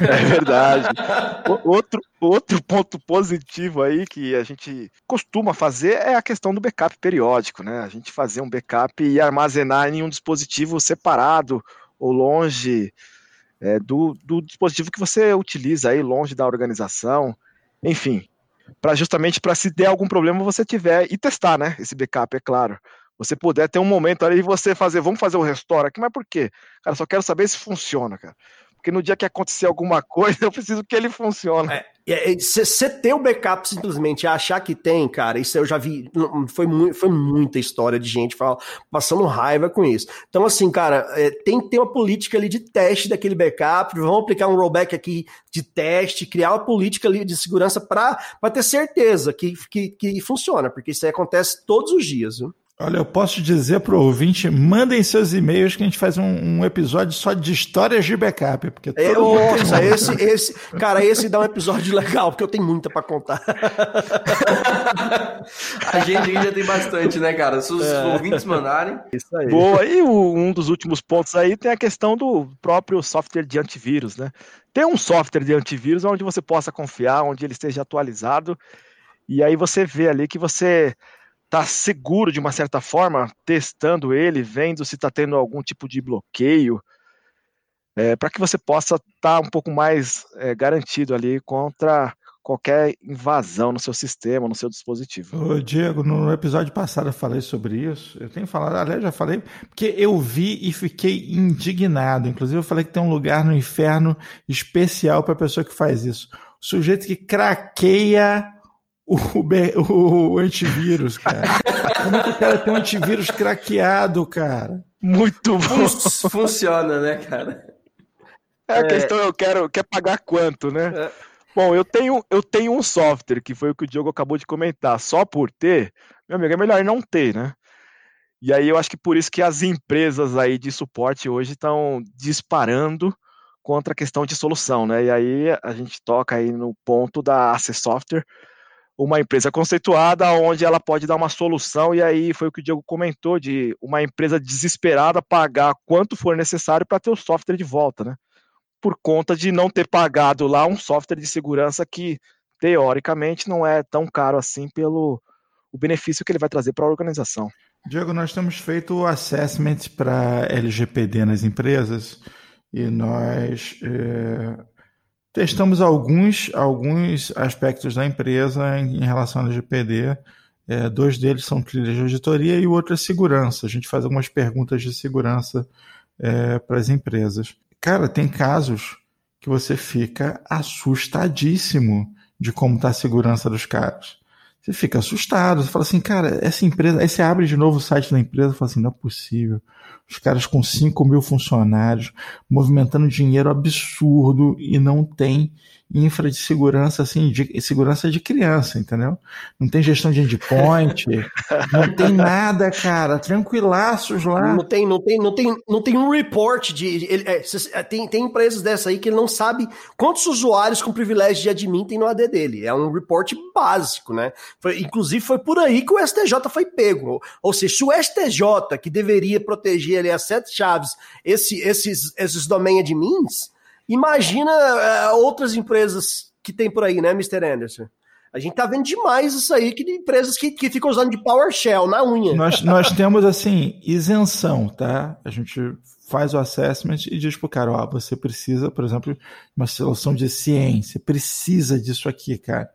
É verdade. É verdade. outro, outro ponto positivo aí que a gente costuma fazer é a questão do backup periódico, né? A gente fazer um backup e armazenar em um dispositivo separado ou longe é, do, do dispositivo que você utiliza aí, longe da organização, enfim, para justamente para se der algum problema você tiver e testar, né? Esse backup, é claro. Você puder ter um momento ali e você fazer, vamos fazer o restore aqui, mas por quê? Cara, só quero saber se funciona, cara. Porque no dia que acontecer alguma coisa, eu preciso que ele funcione. É, Você ter o backup simplesmente achar que tem, cara, isso eu já vi. Foi, mu foi muita história de gente fala, passando raiva com isso. Então, assim, cara, é, tem que ter uma política ali de teste daquele backup. Vamos aplicar um rollback aqui de teste, criar uma política ali de segurança para ter certeza que, que, que funciona, porque isso aí acontece todos os dias. Viu? Olha, eu posso dizer para o ouvinte, mandem seus e-mails que a gente faz um, um episódio só de histórias de backup. Porque é, nossa, esse, esse, cara, esse dá um episódio legal, porque eu tenho muita para contar. a gente já tem bastante, né, cara? Se os é. ouvintes mandarem. Isso aí. Boa, e o, um dos últimos pontos aí tem a questão do próprio software de antivírus, né? Tem um software de antivírus onde você possa confiar, onde ele esteja atualizado, e aí você vê ali que você tá seguro de uma certa forma, testando ele, vendo se está tendo algum tipo de bloqueio, é, para que você possa estar tá um pouco mais é, garantido ali contra qualquer invasão no seu sistema, no seu dispositivo. Ô, Diego, no episódio passado eu falei sobre isso. Eu tenho falado, aliás, já falei, porque eu vi e fiquei indignado. Inclusive, eu falei que tem um lugar no inferno especial para a pessoa que faz isso. O sujeito que craqueia o, o, o antivírus, cara. Como é que o cara tem um antivírus craqueado, cara? Muito bom. Funciona, né, cara? É, a é... questão eu quero quer pagar quanto, né? É... Bom, eu tenho, eu tenho um software, que foi o que o Diogo acabou de comentar. Só por ter, meu amigo, é melhor não ter, né? E aí eu acho que por isso que as empresas aí de suporte hoje estão disparando contra a questão de solução, né? E aí a gente toca aí no ponto da AC Software, uma empresa conceituada onde ela pode dar uma solução, e aí foi o que o Diego comentou, de uma empresa desesperada pagar quanto for necessário para ter o software de volta, né? Por conta de não ter pagado lá um software de segurança que, teoricamente, não é tão caro assim pelo o benefício que ele vai trazer para a organização. Diego, nós temos feito o assessment para LGPD nas empresas e nós é Testamos alguns, alguns aspectos da empresa em, em relação ao LGPD. É, dois deles são trilhas de auditoria e o outro é segurança. A gente faz algumas perguntas de segurança é, para as empresas. Cara, tem casos que você fica assustadíssimo de como está a segurança dos caras. Você fica assustado, você fala assim, cara, essa empresa. Aí você abre de novo o site da empresa e fala assim: não é possível. Os caras com 5 mil funcionários, movimentando dinheiro absurdo e não tem infra de segurança, assim, de segurança de criança, entendeu? Não tem gestão de endpoint, não tem nada, cara, tranquilaços lá. Não tem, não tem, não tem, não tem um report de. Ele, é, é, tem, tem empresas dessa aí que ele não sabe quantos usuários com privilégio de admin tem no AD dele. É um report básico, né? Foi, inclusive foi por aí que o STJ foi pego. Ou seja, se o STJ, que deveria proteger ali as sete chaves, esse, esses, esses domain admins, Imagina uh, outras empresas que tem por aí, né, Mr. Anderson? A gente tá vendo demais isso aí, que de empresas que, que ficam usando de PowerShell na unha. Nós, nós temos, assim, isenção, tá? A gente faz o assessment e diz pro cara, ó, você precisa, por exemplo, uma solução de ciência, precisa disso aqui, cara.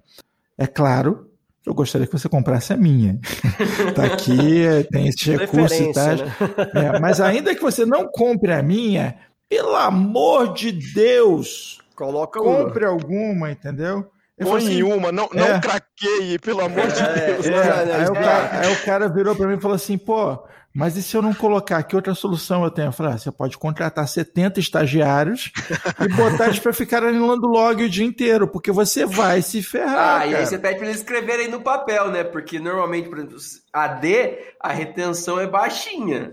É claro, eu gostaria que você comprasse a minha. tá aqui, tem esse recurso e tal. Né? É, mas ainda que você não compre a minha, pelo amor de Deus, coloca compre uma. alguma, entendeu? Põe assim, uma, não, não é, craqueie, pelo amor de é, Deus. É, aí, o cara, aí, o cara, virou para mim e falou assim, pô, mas e se eu não colocar, que outra solução eu tenho? Eu falei, ah, você pode contratar 70 estagiários e botar eles para ficarem no log o dia inteiro, porque você vai se ferrar. Ah, cara. e aí você pede para eles escreverem no papel, né? Porque normalmente, por exemplo, AD, a retenção é baixinha.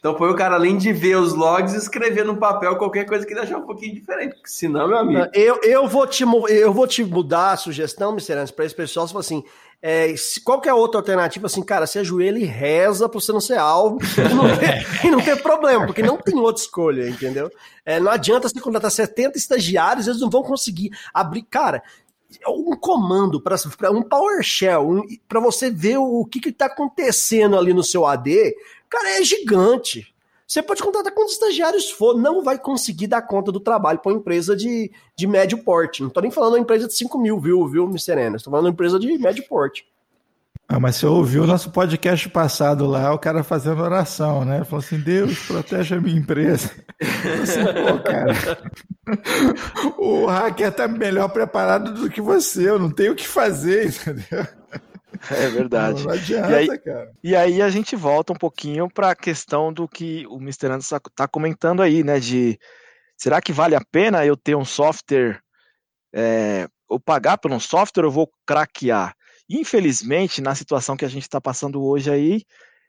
Então põe o cara, além de ver os logs, escrever no papel qualquer coisa que ele achar um pouquinho diferente. Porque senão, meu amigo. Eu, eu, vou, te, eu vou te mudar a sugestão, Mr. para esse pessoal, fala assim. É, qual que é outra alternativa? Assim, cara, se ajoelha e reza pra você não ser alvo e não, ter, e não ter problema, porque não tem outra escolha, entendeu? É, não adianta você contratar 70 estagiários, eles não vão conseguir abrir. Cara, um comando para um PowerShell, um, para você ver o, o que está acontecendo ali no seu AD, cara, é gigante. Você pode contratar quantos estagiários for, não vai conseguir dar conta do trabalho para uma empresa de, de médio porte. Não estou nem falando uma empresa de 5 mil, viu, viu, Mr. Estou falando uma empresa de médio porte. Ah, mas você ouviu o nosso podcast passado lá, o cara fazendo oração, né? Falou assim: Deus, protege a minha empresa. Assim, Pô, cara, o hacker tá melhor preparado do que você, eu não tenho o que fazer, entendeu? É verdade. Não adianta, E aí- cara. E aí a gente volta um pouquinho para a questão do que o Mr. Anderson está comentando aí, né? De será que vale a pena eu ter um software, é, ou pagar por um software, ou eu vou craquear? Infelizmente, na situação que a gente está passando hoje aí,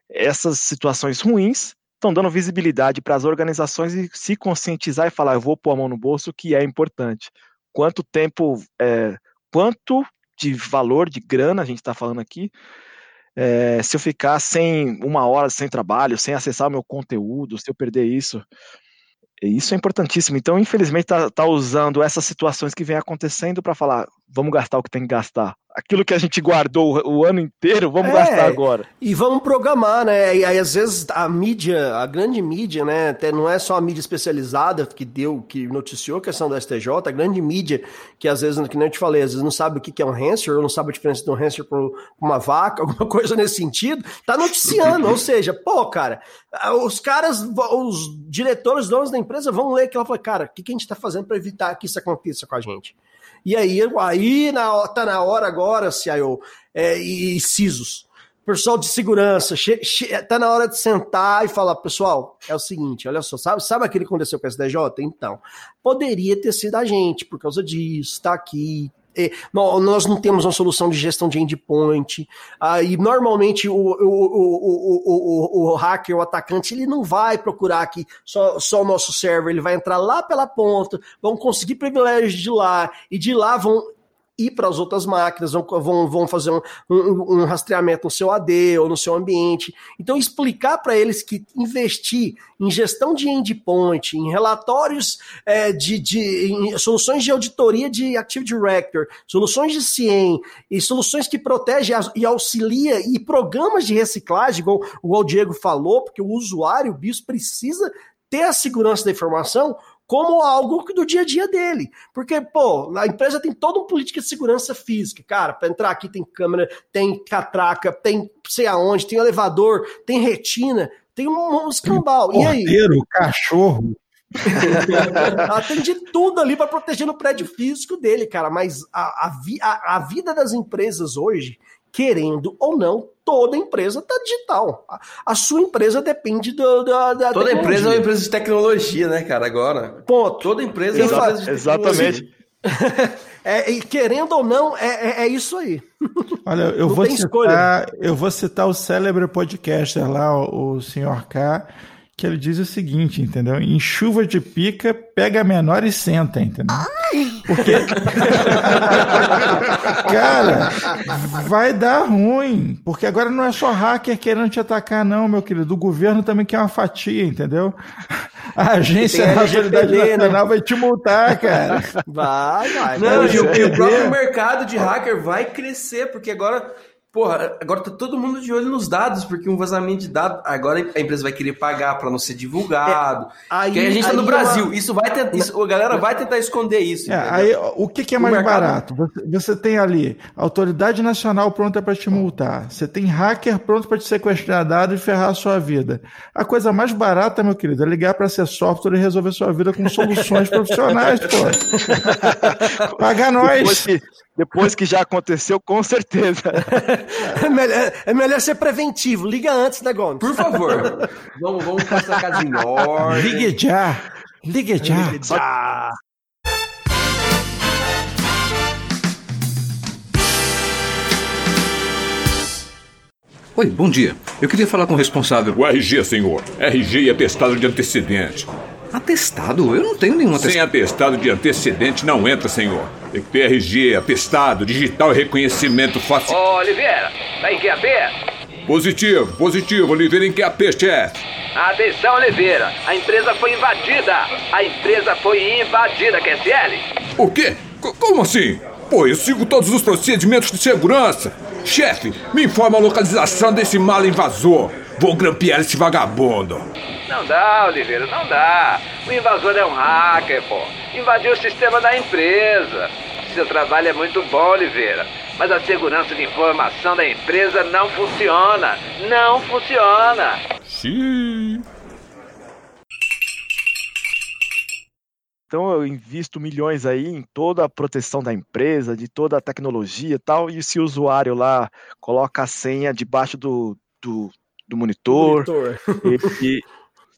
essas situações ruins estão dando visibilidade para as organizações e se conscientizar e falar, eu vou pôr a mão no bolso, que é importante. Quanto tempo, é, quanto de valor, de grana a gente está falando aqui, é, se eu ficar sem uma hora sem trabalho, sem acessar o meu conteúdo, se eu perder isso, isso é importantíssimo. Então, infelizmente, tá, tá usando essas situações que vem acontecendo para falar, vamos gastar o que tem que gastar. Aquilo que a gente guardou o, ano inteiro, vamos É. gastar agora. E vamos programar, né? E aí, às vezes, a mídia, a grande mídia, né? Até não é só a mídia especializada que deu, que noticiou a questão do STJ, a grande mídia, que às vezes, que nem eu te falei, às vezes não sabe o que é um hamster, ou não sabe a diferença de um hamster para uma vaca, alguma coisa nesse sentido, tá noticiando. ou seja, pô, cara, os caras, os diretores, donos da empresa vão ler aquilo e falar, cara, o que, que a gente tá fazendo para evitar que isso aconteça com a gente? E aí, aí na, tá na hora agora, CIO, é, e, e CISOs, pessoal de segurança, che, che, tá na hora de sentar e falar, pessoal, é o seguinte, olha só, sabe, sabe aquele que aconteceu com o SDJ? Então, poderia ter sido a gente por causa disso, tá aqui. É, nó- nós não temos uma solução de gestão de endpoint. Aí, normalmente, o, o, o, o, o, o hacker, o atacante, ele não vai procurar aqui só, só o nosso server, ele vai entrar lá pela ponta, vão conseguir privilégios de lá, e de lá vão ir para as outras máquinas, vão, vão, fazer um, um, um rastreamento no seu AD ou no seu ambiente. Então, explicar para eles que investir em gestão de endpoint, em relatórios é, de, de soluções de auditoria de Active Director, soluções de CIEM e soluções que protegem e auxilia e programas de reciclagem, igual o Diego falou, porque o usuário, o BIOS, precisa ter a segurança da informação como algo do dia a dia dele. Porque, pô, a empresa tem toda uma política de segurança física. Cara, para entrar aqui tem câmera, tem catraca, tem sei aonde, tem elevador, tem retina, tem um, um escambau. E aí? Cachorro. Ela tem de tudo ali para proteger no prédio físico dele, cara. Mas a, a, vi- a- a vida das empresas hoje, querendo ou não, toda empresa tá digital. A, a sua empresa depende do, da, da Toda empresa é uma tecnologia. empresa de tecnologia, né, cara? Agora. Ponto. Toda empresa Quem é uma empresa de tecnologia. Exatamente. É, e querendo ou não, é, é, é isso aí. Olha, eu Não vou tem citar, escolha. eu vou citar o célebre podcaster lá, o, o senhor K, que ele diz o seguinte, entendeu? Em chuva de pica, pega a menor e senta, entendeu? Porque, cara, vai dar ruim, porque agora não é só hacker querendo te atacar, não, meu querido. O governo também quer uma fatia, entendeu? A agência da Autoridade né? Nacional vai te multar, cara. Vai, vai. Não, vai. e o, o próprio mercado de hacker vai crescer, porque agora, porra, agora tá todo mundo de olho nos dados, porque um vazamento de dados, agora a empresa vai querer pagar para não ser divulgado. Aí- Porque a gente tá no aí Brasil, ela- isso vai tentar, isso, a galera vai tentar esconder isso. É, aí, o que, que é O mais mercado- barato? Você, você tem ali a autoridade nacional pronta para te multar. Você tem hacker pronto para te sequestrar dados e ferrar a sua vida. A coisa mais barata, meu querido, é ligar para ser software e resolver sua vida com soluções profissionais, pô. Paga nós. Depois que já aconteceu, com certeza. É melhor, é melhor ser preventivo. Liga antes, né, Gomes? Por favor, vamos, vamos passar a casa em ordem. Ligue já. Ligue já. Ah, Oi, bom dia. Eu queria falar com o responsável. O RG, senhor. RG e atestado de antecedente. Atestado? Eu não tenho nenhum Sem atestado. atestado de antecedente não entra, senhor. Tem que ter RG, atestado, digital e reconhecimento facial. Ô, Oliveira, tá em QAP? Positivo, positivo, Oliveira em QAP, chefe. Atenção, Oliveira, a empresa foi invadida. A empresa foi invadida, QSL. O quê? C- como assim? Pô, eu sigo todos os procedimentos de segurança. Chefe, me informa a localização desse mala invasor. Vou grampear esse vagabundo. Não dá, Oliveira, não dá. O invasor é um hacker, pô. Invadiu o sistema da empresa. Seu trabalho é muito bom, Oliveira. Mas a segurança de informação da empresa não funciona. Não funciona. Sim. Então eu invisto milhões aí em toda a proteção da empresa, de toda a tecnologia e tal, e se o usuário lá coloca a senha debaixo do, do, do monitor, Monitor. e, e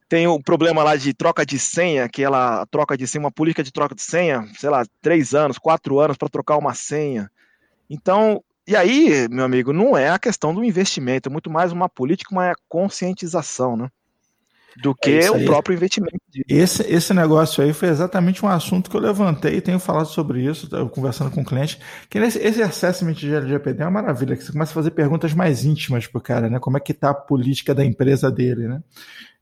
tem o problema lá de troca de senha, que ela troca de senha, uma política de troca de senha, sei lá, três anos, quatro anos para trocar uma senha. Então, e aí, meu amigo, não é a questão do investimento, é muito mais uma política, uma conscientização, né? Do que isso o próprio investimento. Esse, esse negócio aí foi exatamente um assunto que eu levantei, tenho falado sobre isso, conversando com o cliente, que esse, esse assessment de LGPD é uma maravilha, que você começa a fazer perguntas mais íntimas pro cara, né? Como é que tá a política da empresa dele, né?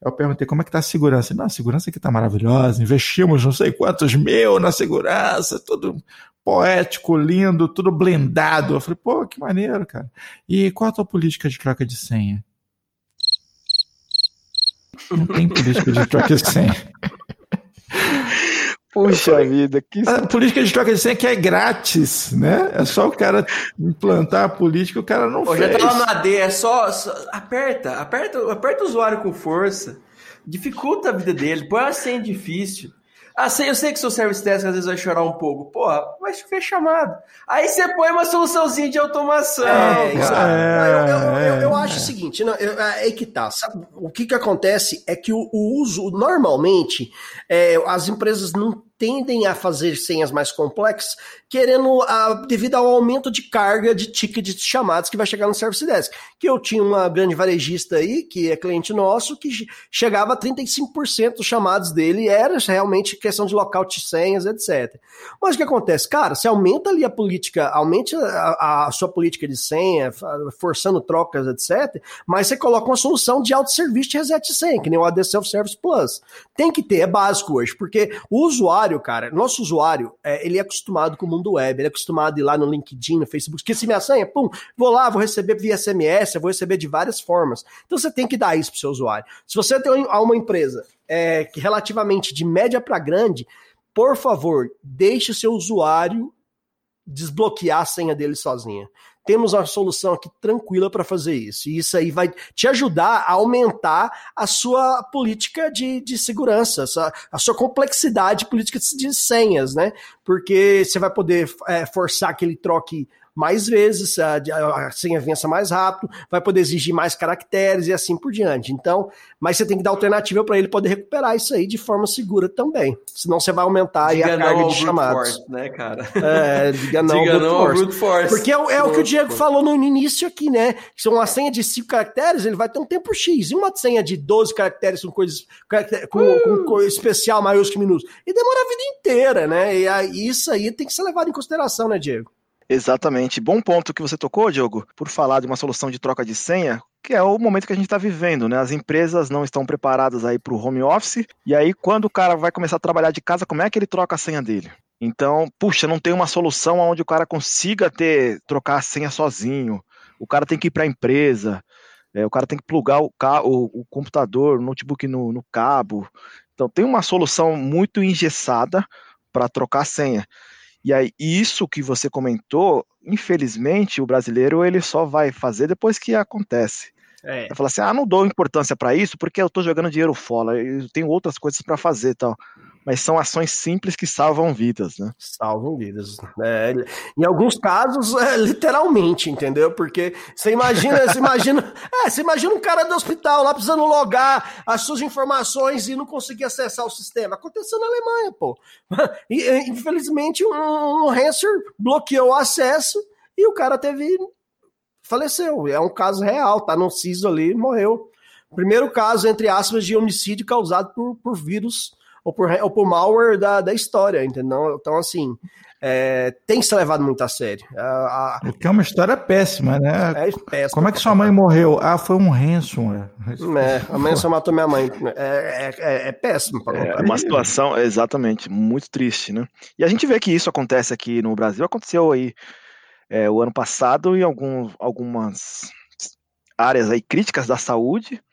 Eu perguntei como é que tá a segurança. Não, a segurança aqui tá maravilhosa, investimos não sei quantos mil na segurança, tudo poético, lindo, tudo blindado. Eu falei, pô, que maneiro, cara. E qual a tua política de troca de senha? Não tem política de troca de senha. Puxa vida, que A política de troca de senha que é grátis, né? É só o cara implantar a política, o cara não Pô, já fez. tá lá no AD, é só, só- aperta, aperta, aperta o usuário com força, dificulta a vida dele, põe uma senha difícil. Ah, sei, eu sei que seu service desk às vezes vai chorar um pouco. Porra, vai chover chamado. Aí você põe uma soluçãozinha de automação. É, exato. É, eu, eu- eu- eu é. acho o seguinte, não, eu- é aí que tá. sabe? o que que acontece é que o, o uso, normalmente, é, as empresas não tendem a fazer senhas mais complexas, querendo, ah, devido ao aumento de carga de ticket de chamadas que vai chegar no Service Desk. Que eu tinha uma grande varejista aí, que é cliente nosso, que che- chegava a 35% dos chamados dele, era realmente questão de lockout de senhas, etc. Mas o que acontece? Cara, você aumenta ali a política, aumente a, a sua política de senha, forçando trocas, etc. Mas você coloca uma solução de autosserviço de reset de senha, que nem o AD Self Service Plus. Tem que ter, é básico hoje, porque o usuário, cara, nosso usuário, é, ele é acostumado com o mundo web, ele é acostumado a ir lá no LinkedIn, no Facebook, esqueci minha senha, pum, vou lá, vou receber via SMS, vou receber de várias formas. Então você tem que dar isso pro seu usuário. Se você tem uma empresa é, que relativamente de média para grande, por favor, deixe o seu usuário desbloquear a senha dele sozinha. Temos uma solução aqui tranquila para fazer isso. E isso aí vai te ajudar a aumentar a sua política de, de segurança, a sua, a sua complexidade política de senhas, né? Porque você vai poder é, forçar que ele troque mais vezes, a, a senha vença mais rápido, vai poder exigir mais caracteres e assim por diante. Então, mas você tem que dar alternativa para ele poder recuperar isso aí de forma segura também. Senão você vai aumentar aí Diga a não carga de brute chamados. force, né, cara? É, diga não, Diga brute não force. brute force. Porque é, o- é o que o Diego falou no início aqui, né? Que são uma senha de 5 caracteres, ele vai ter um tempo X. E uma senha de 12 caracteres com coisas com, com co- especial, maiúsculo e minúsculo. E demora a vida inteira, né? E aí, isso aí tem que ser levado em consideração, né, Diego? Exatamente. Bom ponto que você tocou, Diogo, por falar de uma solução de troca de senha, que é o momento que a gente está vivendo, né? As empresas não estão preparadas aí para o home office, e aí quando o cara vai começar a trabalhar de casa, como é que ele troca a senha dele? Então, puxa, não tem uma solução onde o cara consiga ter trocar a senha sozinho. O cara tem que ir para a empresa, é, o cara tem que plugar o, o, o computador, o notebook no, no cabo. Então, tem uma solução muito engessada para trocar a senha. E aí, isso que você comentou, infelizmente, o brasileiro ele só vai fazer depois que acontece. É. Vai falar assim: ah, não dou importância para isso porque eu tô jogando dinheiro fora, eu tenho outras coisas para fazer tal. Mas são ações simples que salvam vidas, né? Salvam vidas. É, em alguns casos, é, literalmente, entendeu? Porque você imagina, você imagina, é, você imagina um cara do hospital lá precisando logar as suas informações e não conseguir acessar o sistema. Aconteceu na Alemanha, pô. E, infelizmente, um, um bloqueou o acesso e o cara teve. Faleceu. É um caso real, tá no CISO ali, morreu. Primeiro caso, entre aspas, de homicídio causado por, por vírus ou por, ou por malware da, da história, entendeu? Então, assim, é, tem que ser levado muito a sério. A, a, O que é uma história péssima, né? é péssimo. Como é que sua mãe morreu? Ah, foi um ransomware. É, a mãe só matou minha mãe. É, é, é, é péssimo. pra É contar. uma situação, exatamente, muito triste, né? E a gente vê que isso acontece aqui no Brasil, aconteceu aí é, o ano passado em algum, algumas áreas aí críticas da saúde,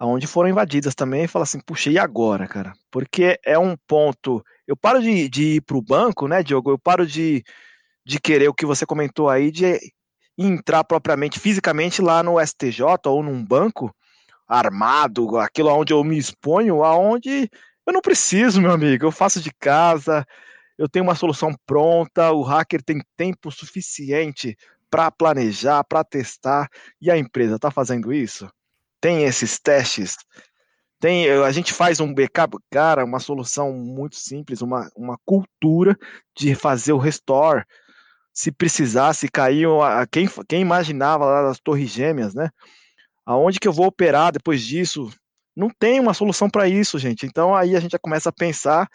onde foram invadidas também, e fala assim, puxa, e agora, cara? Porque é um ponto. Eu paro de, de ir para o banco, né, Diogo? Eu paro de, de querer o que você comentou aí, de entrar propriamente, fisicamente lá no STJ ou num banco armado, aquilo onde eu me exponho, aonde eu não preciso, meu amigo, eu faço de casa, eu tenho uma solução pronta, o hacker tem tempo suficiente para planejar, para testar, e a empresa está fazendo isso? Tem esses testes? Tem, a gente faz um backup, cara, uma solução muito simples, uma, uma cultura de fazer o restore. Se precisar, se cair, quem, quem imaginava lá as torres gêmeas, né? Aonde que eu vou operar depois disso? Não tem uma solução para isso, gente. Então aí a gente já começa a pensar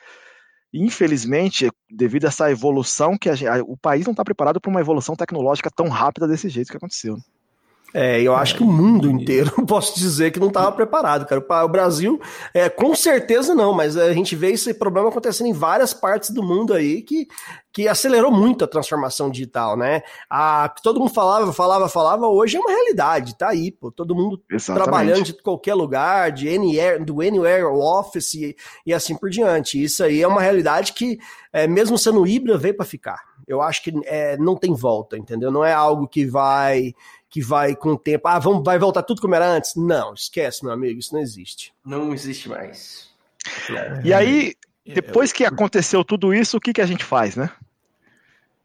infelizmente, devido a essa evolução que gente, o país não está preparado para uma evolução tecnológica tão rápida desse jeito que aconteceu. É, eu acho que o mundo inteiro, posso dizer que não estava preparado, cara. O Brasil, é, com certeza não, mas a gente vê esse problema acontecendo em várias partes do mundo aí que, que acelerou muito a transformação digital, né? A, todo mundo falava, falava, falava, hoje é uma realidade, tá aí, pô. Todo mundo Exatamente. trabalhando de qualquer lugar, de anywhere, do Anywhere Office e, e assim por diante. Isso aí é uma realidade que, é, mesmo sendo híbrida, veio para ficar. Eu acho que é, não tem volta, entendeu? Não é algo que vai que vai com o tempo, ah, vamos, vai voltar tudo como era antes. Não, esquece, meu amigo, isso não existe. Não existe mais. E aí, depois que aconteceu tudo isso, o que, que a gente faz, né?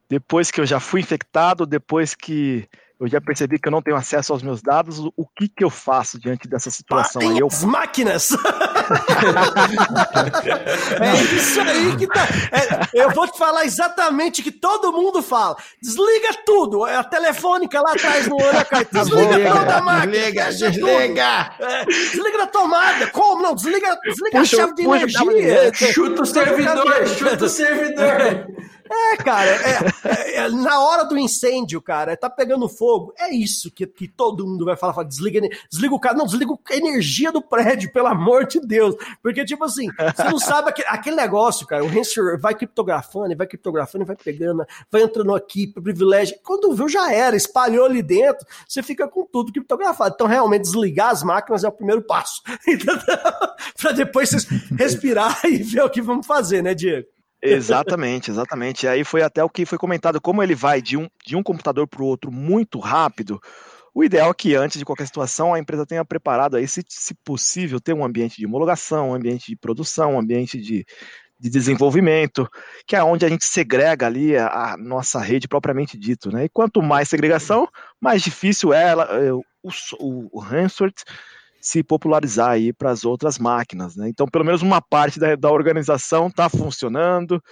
Depois que eu já fui infectado, depois que eu já percebi que eu não tenho acesso aos meus dados, o que, que eu faço diante dessa situação? Aí eu... As máquinas! é isso aí que tá. É, eu vou te falar exatamente o que todo mundo fala. Desliga tudo. É a telefônica lá atrás no olho Desliga desliga, toda a máquina. Desliga, desliga. É, desliga da tomada. Como? Não, desliga, desliga puxa, a chave de energia. Chuta o servidor, chuta o servidor. É, cara, é, é, é, na hora do incêndio, cara, tá pegando fogo. É isso que, que todo mundo vai falar, fala, desliga, desliga o cara, não, desliga a energia do prédio, pelo amor de Deus. Porque, tipo assim, você não sabe aquele, aquele negócio, cara, o Hanser vai criptografando, vai criptografando, vai pegando, vai entrando aqui, privilégio. Quando viu, já era, espalhou ali dentro, você fica com tudo criptografado. Então, realmente, desligar as máquinas é o primeiro passo. para depois vocês respirar e ver o que vamos fazer, né, Diego? Exatamente, exatamente. E aí foi até o que foi comentado, como ele vai de um, de um computador para o outro muito rápido, o ideal é que antes de qualquer situação a empresa tenha preparado aí, se, se possível, ter um ambiente de homologação, um ambiente de produção, um ambiente de, de desenvolvimento, que é onde a gente segrega ali a, a nossa rede propriamente dito, né? E quanto mais segregação, mais difícil é ela, é, o, o, o Hansford se popularizar aí para as outras máquinas. Né? Então, pelo menos uma parte da, da organização está funcionando,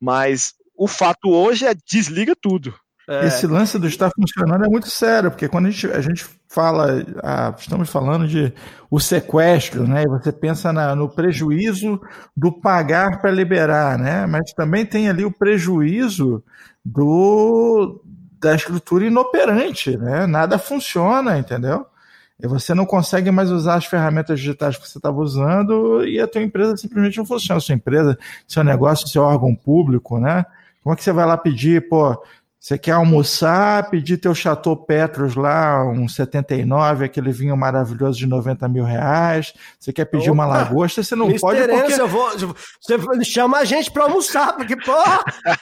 mas o fato hoje é desliga tudo. É. Esse lance do estar funcionando é muito sério, porque quando a gente, a gente fala, ah, estamos falando de o sequestro, né? E você pensa na, no prejuízo do pagar para liberar, né? Mas também tem ali o prejuízo do da estrutura inoperante, né? Nada funciona, entendeu? E você não consegue mais usar as ferramentas digitais que você estava usando e a tua empresa simplesmente não funciona. Sua empresa, seu negócio, seu órgão público, né? Como é que você vai lá pedir, pô, você quer almoçar, pedir teu Chateau Petros lá, um 79, aquele vinho maravilhoso de 90 mil reais. Você quer pedir Opa, uma lagosta, você não pode porque... eu vou, você chama a gente para almoçar, porque, pô,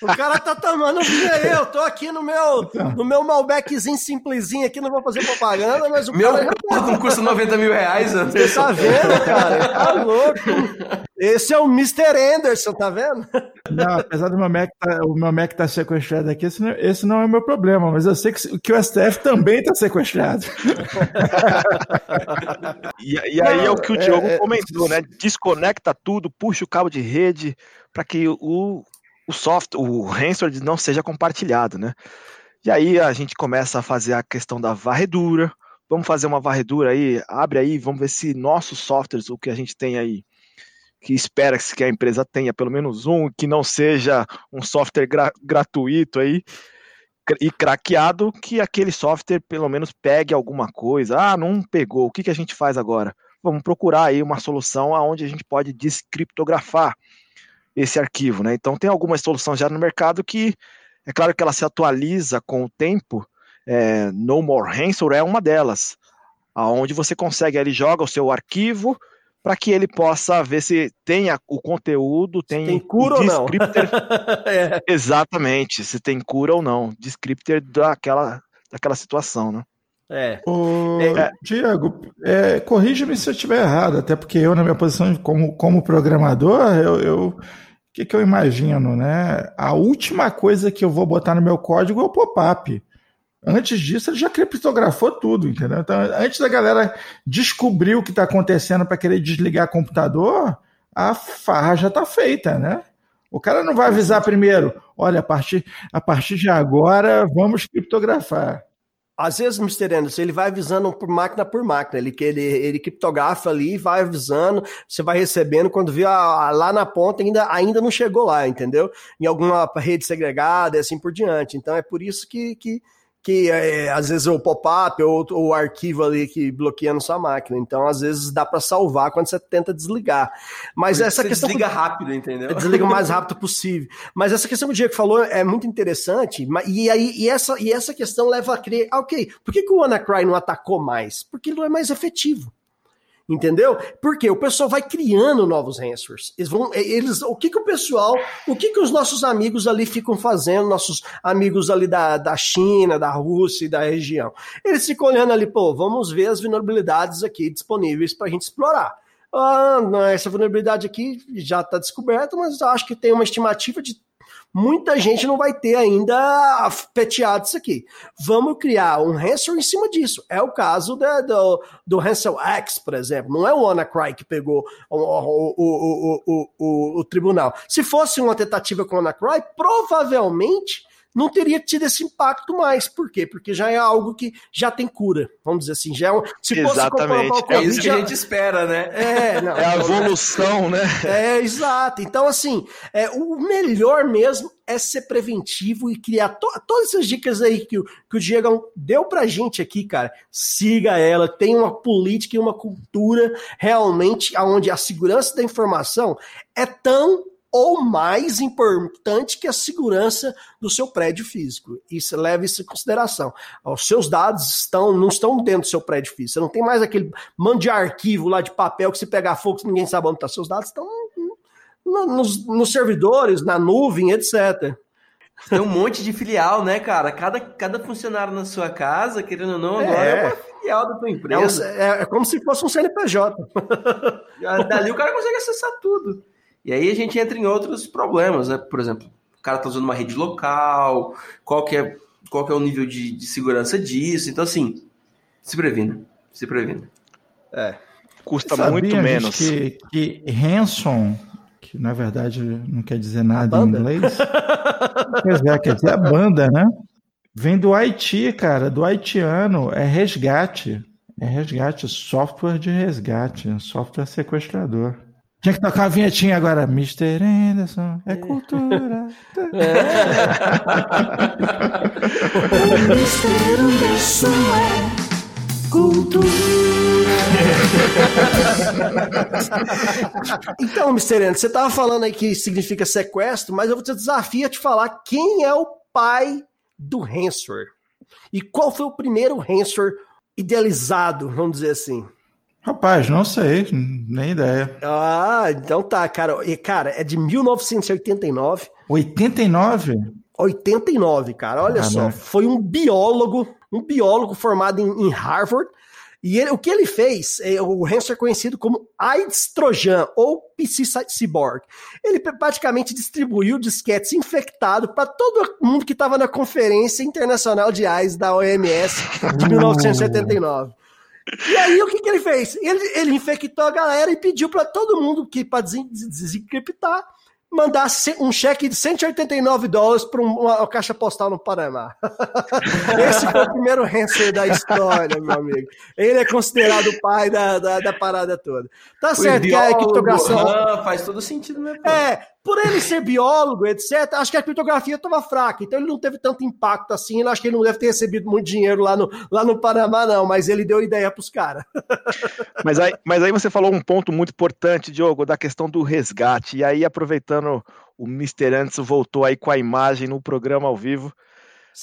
o cara tá tomando vinho aí, eu tô aqui no meu, então. no meu Malbeczinho simplesinho aqui, não vou fazer propaganda, mas o meu cara... Meu não custa 90 mil reais, Você tá vendo, cara? Tá louco. Esse é o Mr. Anderson, tá vendo? Não, apesar do meu Mac tá, o meu Mac tá sequestrado aqui, esse não, esse não é o meu problema, mas eu sei que, que o STF também tá sequestrado. e, e, aí não, é o que o Diogo é, é, comentou, né? Desconecta tudo, puxa o cabo de rede para que o, o software, o ransomware não seja compartilhado, né? E aí a gente começa a fazer a questão da varredura. Vamos fazer uma varredura aí, abre aí, vamos ver se nossos softwares, o que a gente tem aí, que espera que a empresa tenha pelo menos um, que não seja um software gra gratuito aí e craqueado, que aquele software pelo menos pegue alguma coisa. Ah, não pegou, o que, que a gente faz agora? Vamos procurar aí uma solução aonde a gente pode descriptografar esse arquivo, né? Então tem algumas soluções já no mercado que é claro que ela se atualiza com o tempo. É, no More Hansel é uma delas, aonde você consegue ele joga o seu arquivo para que ele possa ver se tem a- o conteúdo, tem, tem cura o ou não? É. Exatamente, se tem cura ou não, descriptor daquela, daquela situação, né? É. Ô, É. Diego, é, corrija-me se eu estiver errado, até porque eu, na minha posição de- como, como programador, eu, eu- o que, que eu imagino, né? A última coisa que eu vou botar no meu código é o pop-up. Antes disso, ele já criptografou tudo, entendeu? Então, antes da galera descobrir o que está acontecendo para querer desligar computador, a farra já está feita, né? O cara não vai avisar primeiro, olha, a partir, a partir de agora vamos criptografar. Às vezes, Mr. Anderson, ele vai avisando por máquina por máquina. Ele, ele, ele criptografa ali e vai avisando, você vai recebendo, quando vê a- lá na ponta ainda, ainda não chegou lá, entendeu? Em alguma rede segregada e assim por diante. Então é por isso que, que, que é, às vezes o pop-up ou o arquivo ali que bloqueia na sua máquina. Então, às vezes, dá para salvar quando você tenta desligar. Mas essa questão. desliga rápido, entendeu? Desliga o mais rápido possível. Mas essa questão que o Diego falou é muito interessante. E, aí, e, essa, e essa questão leva a crer, ah, ok, por que, que o WannaCry não atacou mais? Porque ele não é mais efetivo. Entendeu? Porque o pessoal vai criando novos ransomwares. Eles vão, eles, o que que o pessoal, o que que os nossos amigos ali ficam fazendo, nossos amigos ali da, da China, da Rússia e da região? Eles ficam olhando ali, pô, vamos ver as vulnerabilidades aqui disponíveis para a gente explorar. Ah, essa vulnerabilidade aqui já está descoberta, mas acho que tem uma estimativa de muita gente não vai ter ainda peteado isso aqui. Vamos criar um ransomware em cima disso. É o caso da- do, do Hansel X, por exemplo. Não é o WannaCry que pegou o, o, o, o, o, o, o tribunal. Se fosse uma tentativa com o WannaCry, provavelmente não teria tido esse impacto mais. Por quê? Porque já é algo que já tem cura. Vamos dizer assim. Já é um, se fosse Exatamente. com o É Covid, isso que a já- gente espera, né? é, não. É a evolução, né? É, exato. Então, assim, é, o melhor mesmo é ser preventivo e criar to- todas essas dicas aí que, o- que o Diego deu pra gente aqui, cara. Siga ela, tem uma política e uma cultura realmente onde a segurança da informação é tão ou mais importante que a segurança do seu prédio físico. Isso leve isso em consideração. Os seus dados estão não estão dentro do seu prédio físico. Você não tem mais aquele mando de arquivo lá de papel que se pegar fogo ninguém sabe onde está. Seus dados estão no- nos, nos servidores, na nuvem, etc. Tem um monte de filial, né, cara? Cada, cada funcionário na sua casa, querendo ou não, agora É. é, uma filial da tua É, um- empresa. é- é como se fosse um CNPJ. Dali o cara consegue acessar tudo. E aí a gente entra em outros problemas, né? Por exemplo, o cara tá usando uma rede local, qual que é, qual que é o nível de, de segurança disso. Então, assim, se previna. Se previna. Custa Sabia, muito menos. Que, que ransom, que na verdade não quer dizer nada em inglês. pois é, quer dizer a banda, né? Vem do Haiti, cara, do haitiano. É resgate. É resgate, software de resgate, software sequestrador. Tinha que tocar uma vinhetinha agora. Mr. Anderson, é cultura. Mr. Anderson é cultura. Então, Mr. Anderson, você estava falando aí que significa sequestro, mas eu vou te desafiar a te falar quem é o pai do ransomware. E qual foi o primeiro ransomware idealizado, vamos dizer assim. Rapaz, não sei, nem ideia. Ah, então tá, cara. E, cara, é de 1989. 89? 89, cara. Olha só. Foi um biólogo, um biólogo formado em, em Harvard. E ele- o que ele fez, é, o Hanson é conhecido como AIDS Trojan ou PC Cyborg. Ele praticamente distribuiu disquetes infectados para todo mundo que estava na Conferência Internacional de AIDS da OMS de 1979. E aí, o que, que ele fez? Ele, ele infectou a galera e pediu para todo mundo que, para desencriptar, mandar um cheque de 189 dólares para uma, caixa postal no Panamá. Esse foi o primeiro ransom da história, meu amigo. Ele é considerado o pai da, da, da parada toda. Tá certo que a criptografia. Faz todo sentido, né? É, por ele ser biólogo, etc., acho que a criptografia estava fraca, então ele não teve tanto impacto assim. Acho que ele não deve ter recebido muito dinheiro lá no, lá no Panamá, não, mas ele deu ideia pros caras. Mas aí, mas aí você falou um ponto muito importante, Diogo, da questão do resgate. E aí, aproveitando, o Mr. Anderson voltou aí com a imagem no programa ao vivo.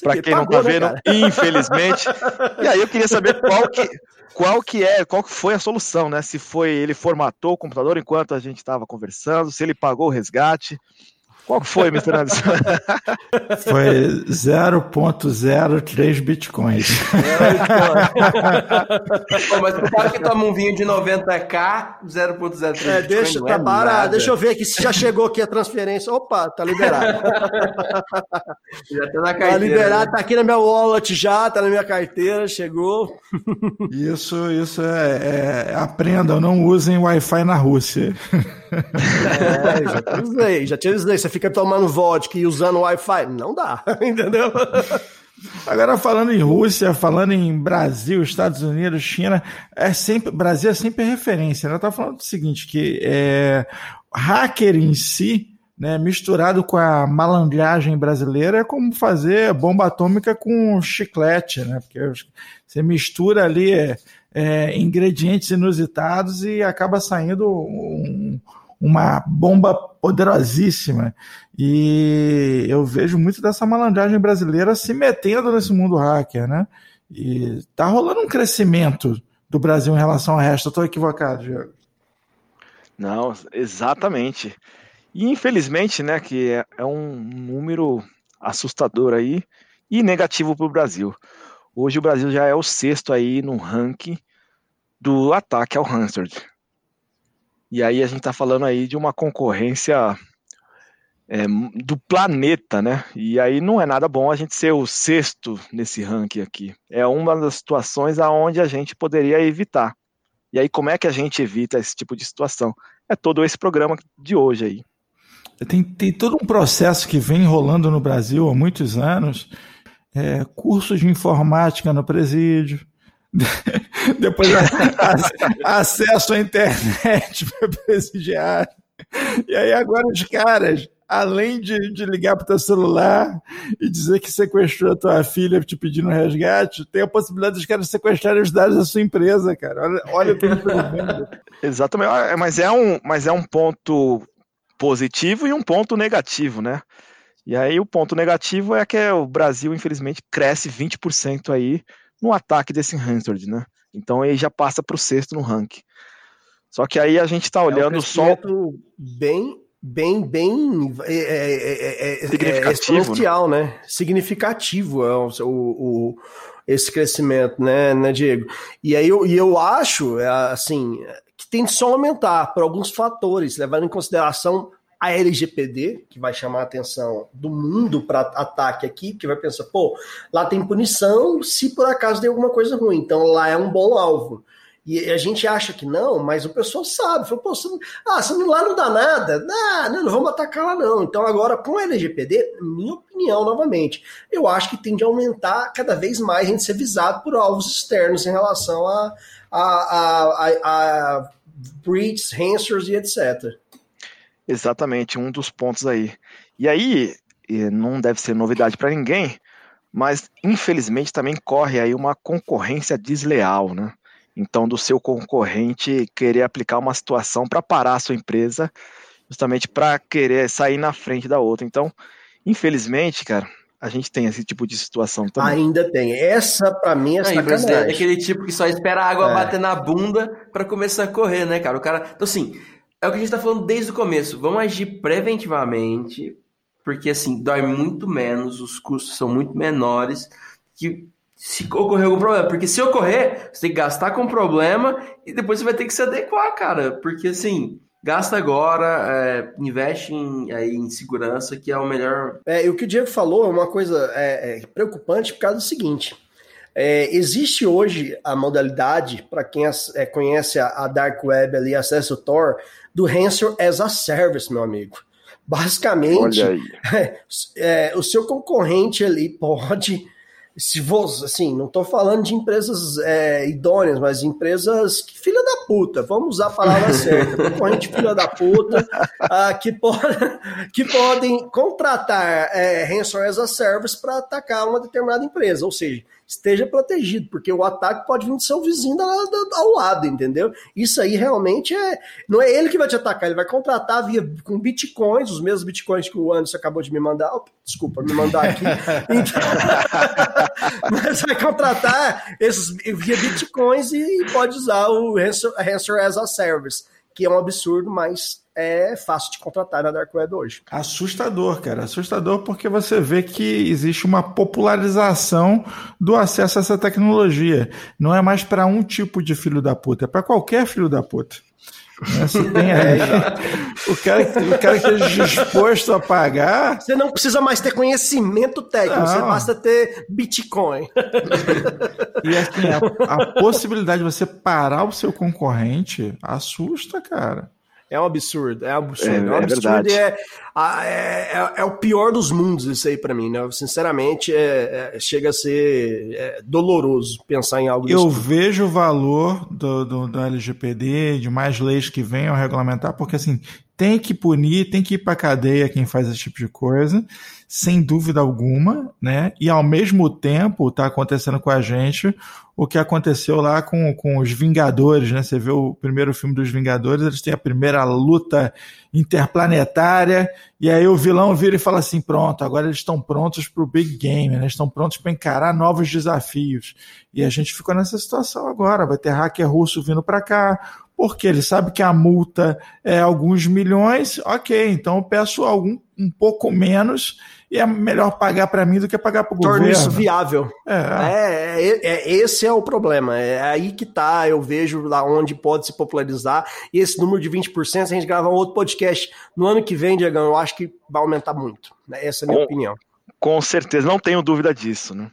Para quem não pagou, né, vendo, cara? infelizmente. E aí eu queria saber qual que, qual que é, qual que foi a solução, né? Se foi ele formatou o computador enquanto a gente estava conversando, se ele pagou o resgate. Qual que foi, Mr. Anderson? Foi 0.03 bitcoins. Pô, mas pro cara que toma um vinho de 90k, 0.03 É, deixa, não tá é nada. Deixa eu ver aqui se já chegou aqui a transferência. Opa, tá liberado. Já tá na tá carteira. liberado, né? tá aqui na minha wallet já, tá na minha carteira, chegou. Isso, isso é, é aprendam, não usem Wi-Fi na Rússia. É, já te avisei, já te avisei. Você fica tomando vodka e usando Wi-Fi. Não dá, entendeu? Agora falando em Rússia, falando em Brasil, Estados Unidos, China, é sempre Brasil é sempre referência. Né? Eu estava falando do seguinte, que é, hacker em si, né, misturado com a malandragem brasileira, é como fazer bomba atômica com chiclete, né? Porque você mistura ali é, é, ingredientes inusitados e acaba saindo um, uma bomba poderosíssima. E eu vejo muito dessa malandragem brasileira se metendo nesse mundo hacker, né? E tá rolando um crescimento do Brasil em relação ao resto. Eu tô equivocado, Diego. Não, exatamente. E infelizmente, né, que é, é um número assustador aí e negativo para o Brasil. Hoje o Brasil já é o sexto aí no ranking do ataque ao Hansard. E aí a gente está falando aí de uma concorrência é, do planeta, né? E aí não é nada bom a gente ser o sexto nesse ranking aqui. É uma das situações aonde a gente poderia evitar. E aí como é que a gente evita esse tipo de situação? É todo esse programa de hoje aí. Tem, tem todo um processo que vem rolando no Brasil há muitos anos. É, cursos de informática no presídio. Depois a, a, acesso à internet para presidiário. E aí agora os caras, além de, de ligar para o teu celular e dizer que sequestrou a tua filha te pedindo resgate, tem a possibilidade dos caras sequestrarem os dados da sua empresa, cara. Olha, olha o que. Exatamente, Ah, mas é um, mas é um ponto positivo e um ponto negativo, né? E aí o ponto negativo é que o Brasil, infelizmente, cresce 20% aí no ataque desse Hansard, né? Então ele já passa para o sexto no ranking. Só que aí a gente está olhando é um só. Bem, bem, bem é, é, é, Significativo, exponencial, né? Significativo é o, o, o, esse crescimento, né, né, Diego? E aí eu, e eu acho, assim, que tem de só aumentar por alguns fatores, levando em consideração a LGPD, que vai chamar a atenção do mundo para ataque aqui, que vai pensar, pô, lá tem punição se por acaso tem alguma coisa ruim, então lá é um bom alvo. E a gente acha que não, mas o pessoal sabe. Fala, Pô, você não, ah, você não, lá não dá nada. Ah, não, não vamos atacar lá não. Então agora, com a LGPD, minha opinião novamente, eu acho que tende a aumentar cada vez mais a gente ser visado por alvos externos em relação a, a, a, a, a breaches, hansers e etc. Exatamente, um dos pontos aí. E aí, não deve ser novidade para ninguém, mas infelizmente também corre aí uma concorrência desleal, né? Então, do seu concorrente querer aplicar uma situação para parar a sua empresa, justamente para querer sair na frente da outra. Então, infelizmente, cara, a gente tem esse tipo de situação também. Ainda tem. Essa, para mim, é Aí, sacanagem. é aquele tipo que só espera a água É. bater na bunda para começar a correr, né, cara? O cara. Então, assim, é o que a gente tá falando desde o começo. Vamos agir preventivamente, porque, assim, dói muito menos, os custos são muito menores que se ocorrer algum problema. Porque se ocorrer, você tem que gastar com problema e depois você vai ter que se adequar, cara. Porque, assim, gasta agora, é, investe em, aí, em segurança, que é o melhor. É, e o que o Diego falou é uma coisa é, é, preocupante por causa do seguinte. É, existe hoje a modalidade, para quem é, conhece a, a Dark Web ali, acessa o Tor, do Ransom as a Service, meu amigo. Basicamente, aí. é, o seu concorrente ali pode, se você, assim, não estou falando de empresas é, idôneas, mas empresas que filha da puta, vamos usar a palavra certa, concorrente filha da puta, ah, que, po- que podem contratar é, ransom as a service para atacar uma determinada empresa, ou seja, esteja protegido, porque o ataque pode vir do seu vizinho da, da, ao lado, entendeu? Isso aí realmente é. Não é ele que vai te atacar, ele vai contratar via com bitcoins, os mesmos bitcoins que o Anderson acabou de me mandar. Oh, desculpa, me mandar aqui. Então, mas vai contratar esses via bitcoins e pode usar o Answer as a Service, que é um absurdo, mas é fácil de contratar na Dark Web hoje. Assustador, cara. Assustador porque você vê que existe uma popularização do acesso a essa tecnologia. Não é mais para um tipo de filho da puta, é para qualquer filho da puta. Né? Você tem aí, o, cara, o cara que esteja disposto a pagar. Você não precisa mais ter conhecimento técnico, não. você basta ter Bitcoin. E assim, a, a possibilidade de você parar o seu concorrente assusta, cara. É um absurdo, é um absurdo. É, é um absurdo é e é, é, é, o pior dos mundos isso aí para mim, né? Sinceramente, é, é, chega a ser é, doloroso pensar em algo Eu vejo o valor do, do, do LGPD, de mais leis que venham regulamentar, porque assim, tem que punir, tem que ir para cadeia quem faz esse tipo de coisa, sem dúvida alguma, né? E ao mesmo tempo está acontecendo com a gente o que aconteceu lá com, com os Vingadores, né? Você vê o primeiro filme dos Vingadores, eles têm a primeira luta interplanetária, e aí o vilão vira e fala assim: pronto, agora eles estão prontos para o big game, né? estão prontos para encarar novos desafios. E a gente ficou nessa situação agora, vai ter hacker russo vindo para cá, porque ele sabe que a multa é alguns milhões, ok, então eu peço algum um pouco menos e é melhor pagar para mim do que pagar para o governo. Torna isso viável. É. É, é, é. Esse é o problema. É aí que tá, eu vejo lá onde pode se popularizar. E esse número de 20%, se a gente gravar um outro podcast no ano que vem, Diegão, eu acho que vai aumentar muito. Né? Essa é a minha com, opinião. Com certeza, não tenho dúvida disso, né?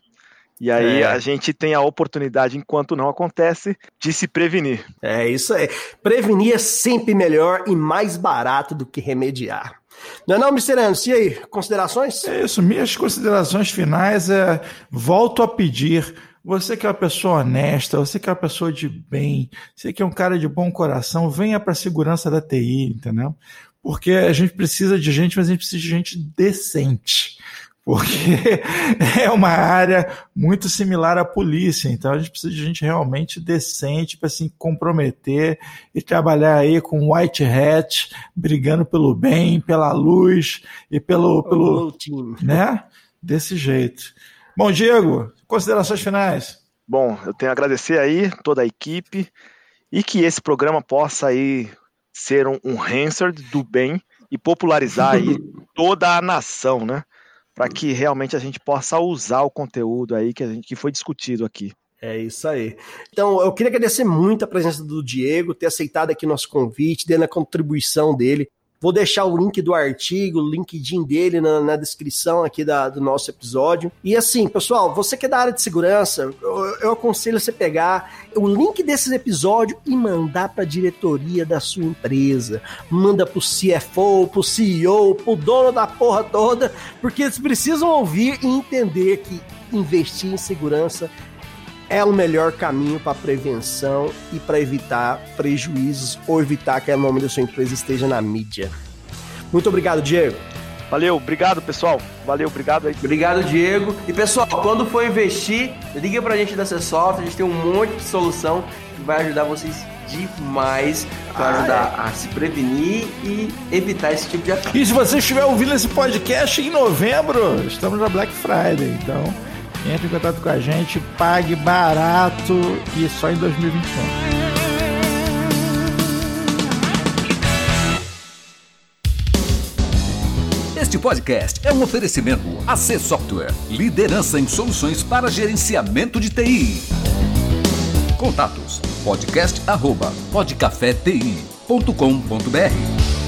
E aí é. a gente tem a oportunidade, enquanto não acontece, de se prevenir. É isso aí. Prevenir é sempre melhor e mais barato do que remediar. Não é não, Mr. Anderson? E aí, considerações? É isso, minhas considerações finais é volto a pedir. Você que é uma pessoa honesta, você que é uma pessoa de bem, você que é um cara de bom coração, venha para a segurança da TI, entendeu? Porque a gente precisa de gente, mas a gente precisa de gente decente porque é uma área muito similar à polícia, então a gente precisa de gente realmente decente para se comprometer e trabalhar aí com white hat, brigando pelo bem, pela luz e pelo, pelo né? Desse jeito. Bom, Diego, considerações finais. Bom, eu tenho a agradecer aí toda a equipe e que esse programa possa aí ser um, um Hansard do bem e popularizar aí toda a nação, né? Para que realmente a gente possa usar o conteúdo aí que, a gente, que foi discutido aqui. É isso aí. Então, eu queria agradecer muito a presença do Diego, ter aceitado aqui nosso convite, dando a contribuição dele. Vou deixar o link do artigo, o LinkedIn dele na, na descrição aqui da, do nosso episódio. E assim, pessoal, você que é da área de segurança, eu, eu aconselho você pegar o link desse episódio e mandar para a diretoria da sua empresa. Manda pro CFO, pro CEO, pro dono da porra toda, porque eles precisam ouvir e entender que investir em segurança é o melhor caminho para prevenção e para evitar prejuízos ou evitar que o nome da sua empresa esteja na mídia. Muito obrigado, Diego. Valeu, obrigado pessoal. Valeu, obrigado aí. Obrigado, Diego. E pessoal, quando for investir, liga pra gente da Csoft, a gente tem um monte de solução que vai ajudar vocês demais para ah, ajudar é. a se prevenir e evitar esse tipo de ataque. E se você estiver ouvindo esse podcast em novembro, estamos na Black Friday, então entre em contato com a gente, pague barato e só em 2021. Este podcast é um oferecimento AC Software, liderança em soluções para gerenciamento de TI. Contatos: podcast@podcafeti.com.br